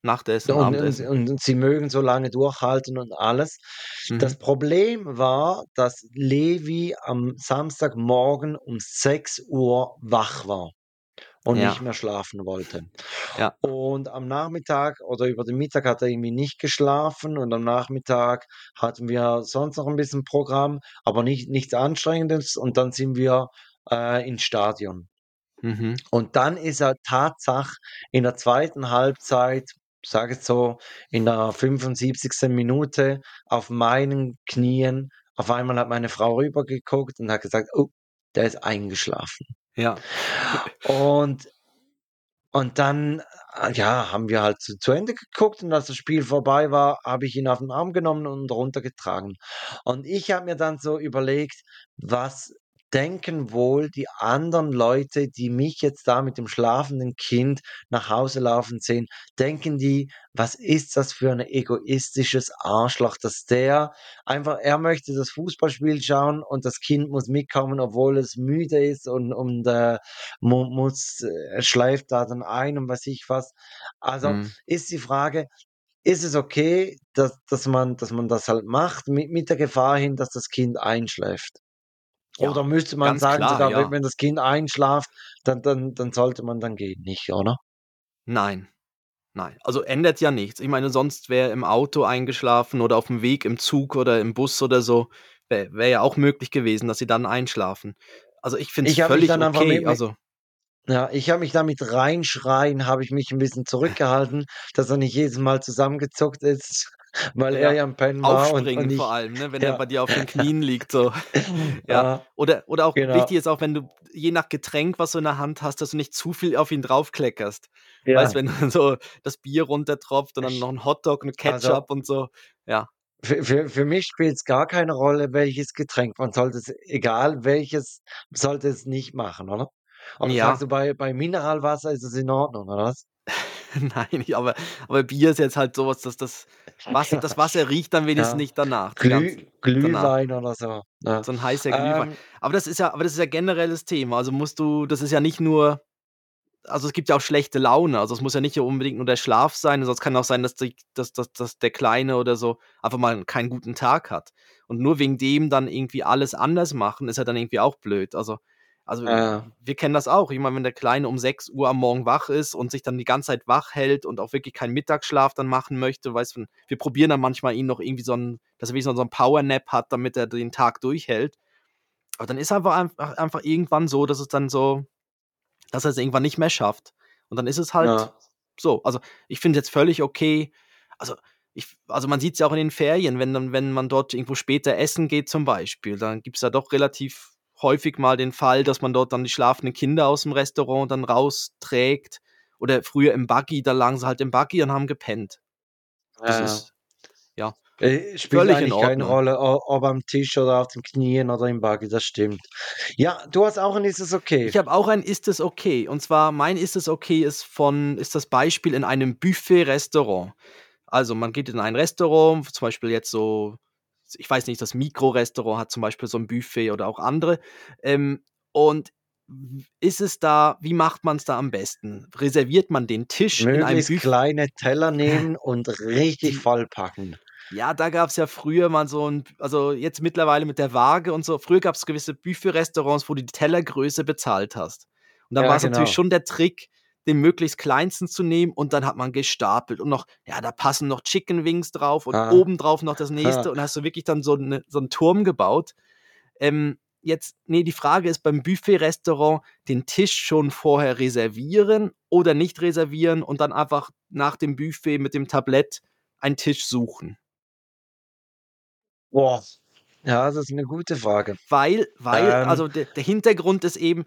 Nachtessen, und und Abendessen. und sie mögen so lange durchhalten und alles. Das Mhm. Problem war, dass Levi am Samstagmorgen um 6:00 wach war und nicht Ja. mehr schlafen wollte. Ja. Und am Nachmittag oder über den Mittag hat er irgendwie nicht geschlafen und am Nachmittag hatten wir sonst noch 'n bisschen Programm, aber nicht nichts Anstrengendes und dann sind wir, äh, ins Stadion. Mhm. Und dann ist er Tatsache in der 2. Halbzeit, sage jetzt so in der 75. Minute auf meinen Knien auf einmal hat meine Frau rübergeguckt und hat gesagt: „Oh, der ist eingeschlafen.“ Ja. Und und dann, äh, ja, haben wir halt zu zu Ende geguckt und als das Spiel vorbei war, habe ich ihn auf 'n Arm genommen und runtergetragen. Und ich habe mir dann so überlegt: „Was denken wohl die anderen Leute, die mich jetzt da mit dem schlafenden Kind nach Hause laufen sehen? Denken die: ‚Was ist das für 'n egoistisches Arschloch, dass der einfach er möchte das Fußballspiel schauen und das Kind muss mitkommen, obwohl es müde ist und und, äh, mu muss äh, schläft da dann ein und weiß ich was.“ Also, Mhm. ist die Frage, ist es okay, dass dass man dass man das halt macht mit mit der Gefahr hin, dass das Kind einschläft? Oder müsste man sagen, klar, sogar wenn ja. wenn das Kind einschlaft, dann dann dann sollte man dann gehen, nicht, oder? Nein, nein. Also, ändert ja nichts. Ich meine, sonst wäre im Auto eingeschlafen oder aufm Weg im Zug oder im Bus oder so, wä wäre ja auch möglich gewesen, dass sie dann einschlafen. Also, ich finde es völlig okay, mi also ja, ich habe mich da mit Reinschreien habe ich mich 'n bisschen zurückgehalten, dass er nicht jedes Mal zusammengezuckt ist, weil er Ja, am Pennen war und und aufspringen vor ich allem, ne, wenn er ja. bei dir auf den Knien liegt, so. Ja, oder oder auch genau. wichtig ist auch, wenn du je nach Getränk, was du in der Hand hast, dass du nicht zu viel auf ihn draufkleckerst. Weißt, Ja. wenn dann so das Bier runtertropft und dann noch 'n Hotdog mit Also Ketchup und so, ja. für für für mich spielt's gar keine Rolle, welches Getränk. Man sollte es egal welches sollte es nicht machen, oder? Sagst Ja. du, bei bei Mineralwasser ist es in Ordnung, oder was? Nein, aber aber Bier ist jetzt halt so was, dass das Wasser das Wasser riecht dann wenigstens Ja, nicht danach, Glüh danach. Glühwein oder so, ja. So 'n heißer Glühwein. Ähm Aber das ist ja aber das ist ja generelles Thema. Also, musst du das ist ja nicht nur also, es gibt ja auch schlechte Laune. Also, es muss ja nicht unbedingt nur der Schlaf sein, sonst kann auch sein, dass die dass dass dass der Kleine oder so einfach mal keinen guten Tag hat. Und nur wegen dem dann irgendwie alles anders machen, ist ja dann irgendwie auch blöd. Also also, Ja. wir kennen das auch. Ich meine, wenn der Kleine um 6:00 am Morgen wach ist und sich dann die ganze Zeit wach hält und auch wirklich keinen Mittagsschlaf dann machen möchte, weißt du, wir probieren dann manchmal ihn noch irgendwie so 'n dass er wie so 'n Powernap hat, damit er den Tag durchhält. Aber dann ist einfach einfach einfach irgendwann so, dass es dann so dass er's irgendwann nicht mehr schafft. Und dann ist es halt Ja. so. Also, ich finde jetzt völlig okay also, ich also, man sieht's ja auch in den Ferien, wenn dann wenn man dort irgendwo später essen geht zum Beispiel, dann gibt's ja doch relativ häufig mal den Fall, dass man dort dann die schlafenden Kinder aus dem Restaurant dann rausträgt. Oder früher im Buggy, da lagen sie halt im Buggy und haben gepennt. Das Ja, ist, ja, Äh, Spielt eigentlich keine. Rolle, ob am Tisch oder auf den Knien oder im Buggy, das stimmt. Ja, du hast auch ein Ist es okay? Ich habe auch ein Ist es okay. Und zwar mein Ist es okay ist von ist das Beispiel in einem Buffet-Restaurant. Also man geht in ein Restaurant, zum Beispiel jetzt so, ich weiß nicht, das Mikro-Restaurant hat zum Beispiel so ein Buffet oder auch andere. Ähm, und ist es da, wie macht man es da am besten? Reserviert man den Tisch in einem Möglichst Buffet? kleine Teller nehmen und richtig vollpacken. ja, da gab es ja früher mal so ein, also jetzt mittlerweile mit der Waage und so. Früher gab es gewisse Buffet-Restaurants, wo du die Tellergröße bezahlt hast. Und dann Ja, war es natürlich genau. schon der Trick, den möglichst kleinsten zu nehmen und dann hat man gestapelt und noch, ja, da passen noch Chicken Wings drauf und Ah, obendrauf noch das nächste ah. und hast du wirklich dann so, eine, so einen Turm gebaut. Ähm, jetzt, nee, die Frage ist beim Buffet-Restaurant den Tisch schon vorher reservieren oder nicht reservieren und dann einfach nach dem Buffet mit dem Tablett einen Tisch suchen. Boah. Ja, das ist eine gute Frage. Weil, weil, Ähm, also der, der Hintergrund ist eben,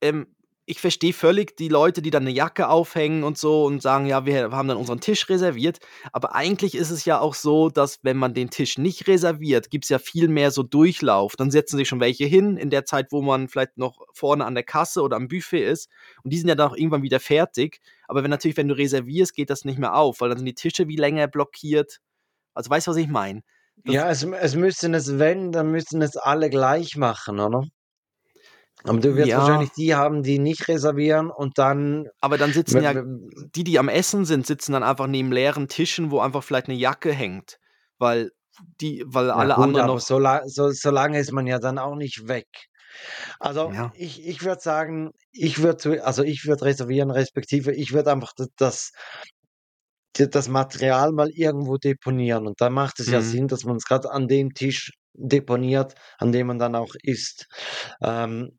ähm, ich verstehe völlig die Leute, die dann eine Jacke aufhängen und so und sagen, ja, wir haben dann unseren Tisch reserviert. Aber eigentlich ist es ja auch so, dass wenn man den Tisch nicht reserviert, gibt es ja viel mehr so Durchlauf. Dann setzen sich schon welche hin in der Zeit, wo man vielleicht noch vorne an der Kasse oder am Buffet ist. Und die sind ja dann auch irgendwann wieder fertig. Aber wenn natürlich, wenn du reservierst, geht das nicht mehr auf, weil dann sind die Tische wie länger blockiert. Also weißt du, was ich meine? Ja, es, es müssen es, wenn, dann müssen es alle gleich machen, oder? Aber du wirst ja. wahrscheinlich die haben, die nicht reservieren und dann. Aber dann sitzen ja die, die am Essen sind, sitzen dann einfach neben leeren Tischen, wo einfach vielleicht eine Jacke hängt, weil die, weil Ja alle gut, anderen noch, so, so, so lange ist man ja dann auch nicht weg. Also ja, ich, ich würde sagen, ich würde, also ich würde reservieren, respektive ich würde einfach das, das, Material mal irgendwo deponieren. Und da macht es ja mhm. Sinn, dass man es gerade an dem Tisch deponiert, an dem man dann auch isst. Ähm,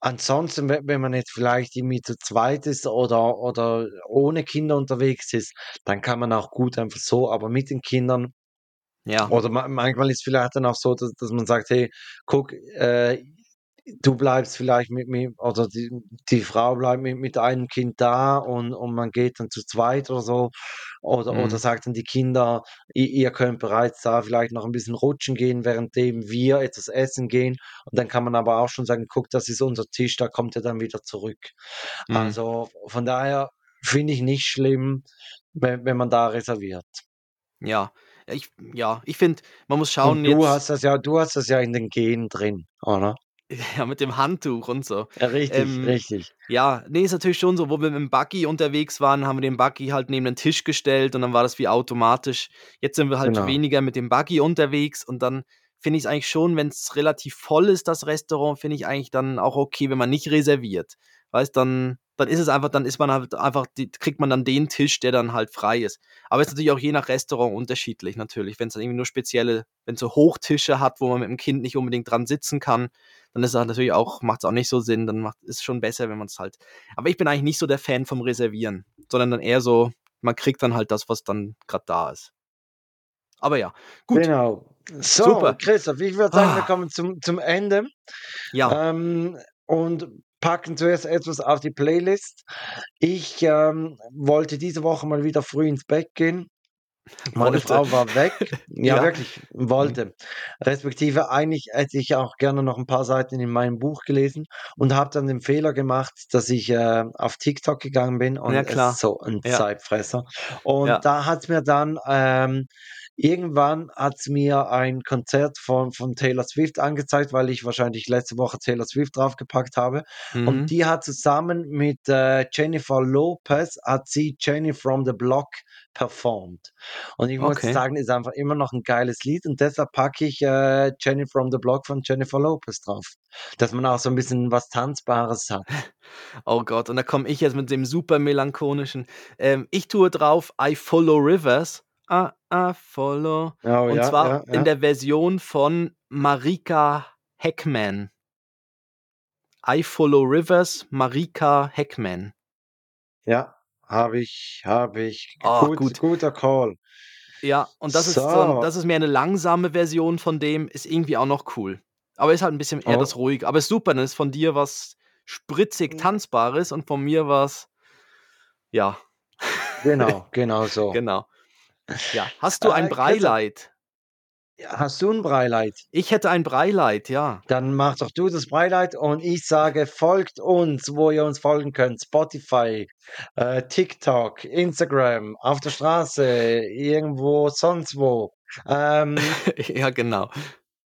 ansonsten, we- wenn man jetzt vielleicht irgendwie zu zweit ist oder, oder ohne Kinder unterwegs ist, dann kann man auch gut einfach so, aber mit den Kindern ja, oder ma manchmal ist vielleicht dann auch so, dass dass man sagt: „Hey, guck, äh, du bleibst vielleicht mit mir oder die die Frau bleibt mit mit einem Kind da und und man geht dann zu zweit oder so.“ Oder oder mhm. sagt dann die Kinder: „I ihr könnt bereits da vielleicht noch ein bisschen rutschen gehen, währenddem wir etwas essen gehen.“ Und dann kann man aber auch schon sagen: „Guck, das ist unser Tisch, da kommt er dann wieder zurück.“ Mhm. Also, von daher finde ich nicht schlimm, wenn wenn man da reserviert. Ja, ich, ja, ich finde, man muss Und schauen du jetzt, hast das ja du hast das ja in den Genen drin, oder? ja, mit dem Handtuch und so. Ja, richtig, Ähm, richtig. ja, nee, ist natürlich schon so, wo wir mit dem Buggy unterwegs waren, haben wir den Buggy halt neben den Tisch gestellt und dann war das wie automatisch. Jetzt sind wir halt Genau. weniger mit dem Buggy unterwegs und dann finde ich es eigentlich schon, wenn es relativ voll ist, das Restaurant, finde ich eigentlich dann auch okay, wenn man nicht reserviert. Weißt, dann, dann ist es einfach, dann ist man halt einfach, die, kriegt man dann den Tisch, der dann halt frei ist. Aber es ist natürlich auch je nach Restaurant unterschiedlich, natürlich. Wenn es dann irgendwie nur spezielle, wenn es so Hochtische hat, wo man mit dem Kind nicht unbedingt dran sitzen kann, dann ist das natürlich auch, macht es auch nicht so Sinn. Dann macht ist schon besser, wenn man es halt. Aber ich bin eigentlich nicht so der Fan vom Reservieren, sondern dann eher so, man kriegt dann halt das, was dann gerade da ist. Aber ja, gut, Genau. So, super. Christoph, ich würde sagen, wir Ah, kommen zum zum Ende, ja, ähm, und packen zuerst etwas auf die Playlist. Ich, ähm, wollte diese Woche mal wieder früh ins Bett gehen. Meine wollte. Frau war weg. Ja, Ja. wirklich, wollte. Respektive eigentlich hätte ich auch gerne noch ein paar Seiten in meinem Buch gelesen und habe dann den Fehler gemacht, dass ich, äh, auf TikTok gegangen bin und Ja, es klar. so ein Ja, Zeitfresser. Und ja. da hat's mir dann, ähm irgendwann hat's mir ein Konzert von von Taylor Swift angezeigt, weil ich wahrscheinlich letzte Woche Taylor Swift draufgepackt habe. Und Mhm. die hat zusammen mit, äh, Jennifer Lopez hat sie „Jenny from the Block“ performt. Und ich muss Okay. sagen, ist einfach immer noch ein geiles Lied und deshalb packe ich, äh, „Jenny from the Block“ von Jennifer Lopez drauf, dass man auch so ein bisschen was Tanzbares hat. Oh Gott, und da komme ich jetzt mit dem super melancholischen. Ähm, ich tue drauf I Follow Rivers. I, I follow. Oh Und ja, zwar ja, in ja. der Version von Marika Heckman. I Follow Rivers, Marika Heckman. Ja, habe ich habe ich. Oh, Gut gut. guter Call. Ja, und das ist so So. das ist mehr eine langsame Version von dem, ist irgendwie auch noch cool. Aber ist halt ein bisschen eher Oh. das ruhig. Aber ist super, dann ist von dir was spritzig Mhm. tanzbares und von mir was, ja, Genau, genau so. genau. Ja, hast du ein Äh, Breileid? hast du ein Breileid? Ich hätte ein Breileid, ja. Dann mach doch du das Breileid und ich sage, folgt uns, wo ihr uns folgen könnt. Spotify, äh, TikTok, Instagram, auf der Straße, irgendwo sonst wo. Ähm, Ja, genau.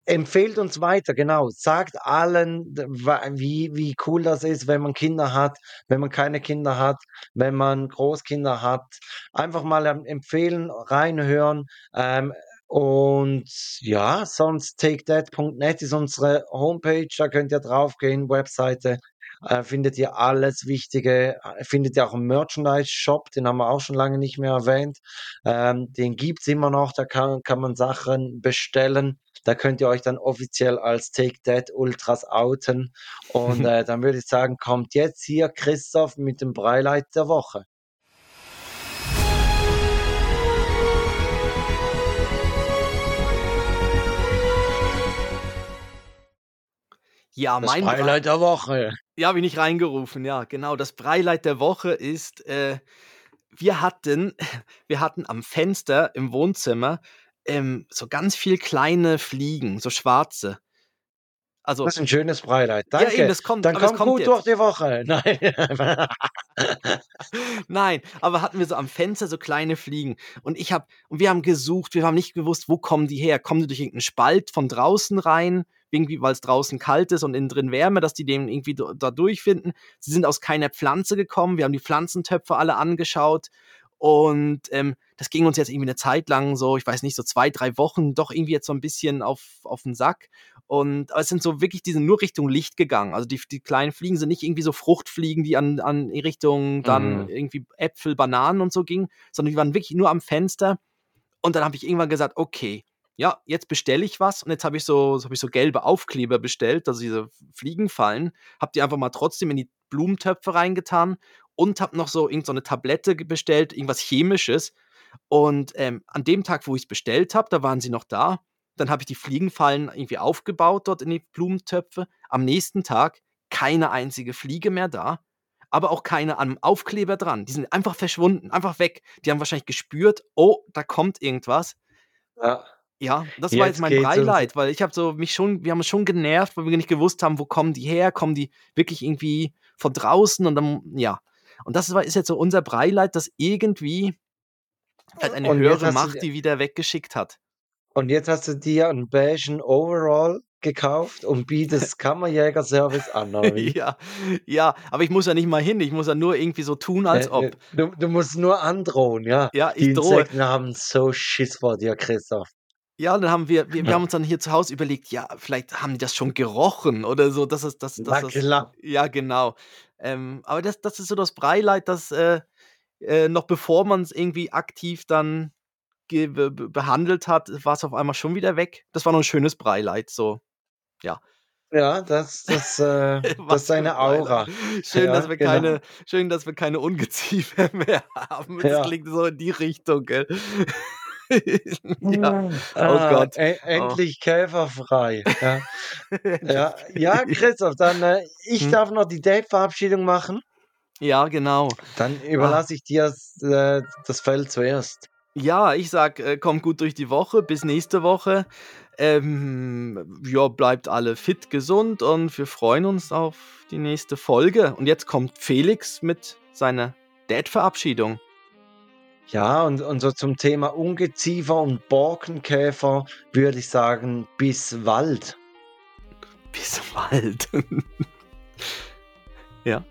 Empfehlt uns weiter, genau. Sagt allen, wie, wie cool das ist, wenn man Kinder hat, wenn man keine Kinder hat, wenn man Großkinder hat. Einfach mal ähm, empfehlen, reinhören. Ähm, und ja, sonst takethat.net ist unsere Homepage, da könnt ihr draufgehen, Webseite. Äh, findet ihr alles Wichtige, äh, findet ihr auch einen Merchandise-Shop, den haben wir auch schon lange nicht mehr erwähnt. Ähm, den gibt's immer noch, da kann, kann man Sachen bestellen. Da könnt ihr euch dann offiziell als Take That Ultras outen. Und äh, dann würde ich sagen, kommt jetzt hier Christoph mit dem Breileid der Woche. Ja, Das mein Brei Breileid der Woche. ja, habe ich nicht reingerufen, ja, genau. Das Breileid der Woche ist, äh, wir hatten wir hatten am Fenster im Wohnzimmer, ähm, so ganz viel kleine Fliegen, so schwarze. Also Das ist ein schönes Breileid. ja, eben, Danke. das kommt Dann kommt gut durch jetzt. die Woche. Nein. Nein, aber hatten wir so am Fenster so kleine Fliegen und ich habe und wir haben gesucht, wir haben nicht gewusst, wo kommen die her? Kommen die durch irgendeinen Spalt von draußen rein, irgendwie, weil es draußen kalt ist und innen drin Wärme, dass die den irgendwie da durchfinden? Sie sind aus keiner Pflanze gekommen, wir haben die Pflanzentöpfe alle angeschaut und ähm, das ging uns jetzt irgendwie eine Zeit lang so, ich weiß nicht, so zwei, drei Wochen, doch irgendwie jetzt so ein bisschen auf, auf den Sack. Und aber es sind so wirklich, die sind nur Richtung Licht gegangen. Also die, die kleinen Fliegen sind nicht irgendwie so Fruchtfliegen, die an, an in Richtung dann Mhm. irgendwie Äpfel, Bananen und so gingen, sondern die waren wirklich nur am Fenster. Und dann habe ich irgendwann gesagt, okay, ja, jetzt bestelle ich was. Und jetzt habe ich so, so, hab ich so gelbe Aufkleber bestellt, also diese Fliegenfallen. Habe die einfach mal trotzdem in die Blumentöpfe reingetan und habe noch so irgendeine so eine Tablette bestellt, irgendwas Chemisches. Und ähm, an dem Tag, wo ich es bestellt habe, da waren sie noch da. Dann habe ich die Fliegenfallen irgendwie aufgebaut dort in die Blumentöpfe. Am nächsten Tag keine einzige Fliege mehr da, aber auch keine am Aufkleber dran. Die sind einfach verschwunden, einfach weg. Die haben wahrscheinlich gespürt, oh, da kommt irgendwas. Ja. Ja, das war jetzt Jetzt mein. Breileid, weil ich habe so mich schon, wir haben uns schon genervt, weil wir nicht gewusst haben, wo kommen die her, kommen die wirklich irgendwie von draußen und dann, ja. Und das ist jetzt so unser Breileid, dass irgendwie vielleicht eine Und höhere Macht die wieder weggeschickt hat. Und jetzt hast du dir einen beigen Overall gekauft und bietest Kammerjäger-Service an? Ja, ja, aber ich muss ja nicht mal hin, ich muss ja nur irgendwie so tun, als Äh, ob. äh, Du, du musst nur androhen, ja. Ja, Die ich drohe. Insekten haben so Schiss vor dir, Christoph. Ja, dann haben wir, wir, wir haben uns dann hier zu Hause überlegt, ja, vielleicht haben die das schon gerochen oder so, das ist das, Na das, klar. ja, genau. Ähm, aber das, das ist so das Breileid, das äh, äh, noch bevor man es irgendwie aktiv dann be be- behandelt hat, war es auf einmal schon wieder weg. Das war noch ein schönes Breileid, so. Ja. Ja, das, das, äh, das ist deine Aura. Schön, Ja, dass wir genau. keine, schön, dass wir keine Ungeziefer mehr haben. Das Ja. klingt so in die Richtung, gell? ja. Ah, Gott. e- endlich käferfrei. Ja, ja, ja Christoph, dann äh, ich Hm? darf noch die Date-Verabschiedung machen. ja, genau. Dann überlasse ich dir das, äh, das Feld zuerst. Ja, ich sag, äh, kommt gut durch die Woche, bis nächste Woche. Ähm, ja, bleibt alle fit, gesund und wir freuen uns auf die nächste Folge. Und jetzt kommt Felix mit seiner Dad-Verabschiedung. Ja, und, und so zum Thema Ungeziefer und Borkenkäfer würde ich sagen, bis bald. Bis bald. ja.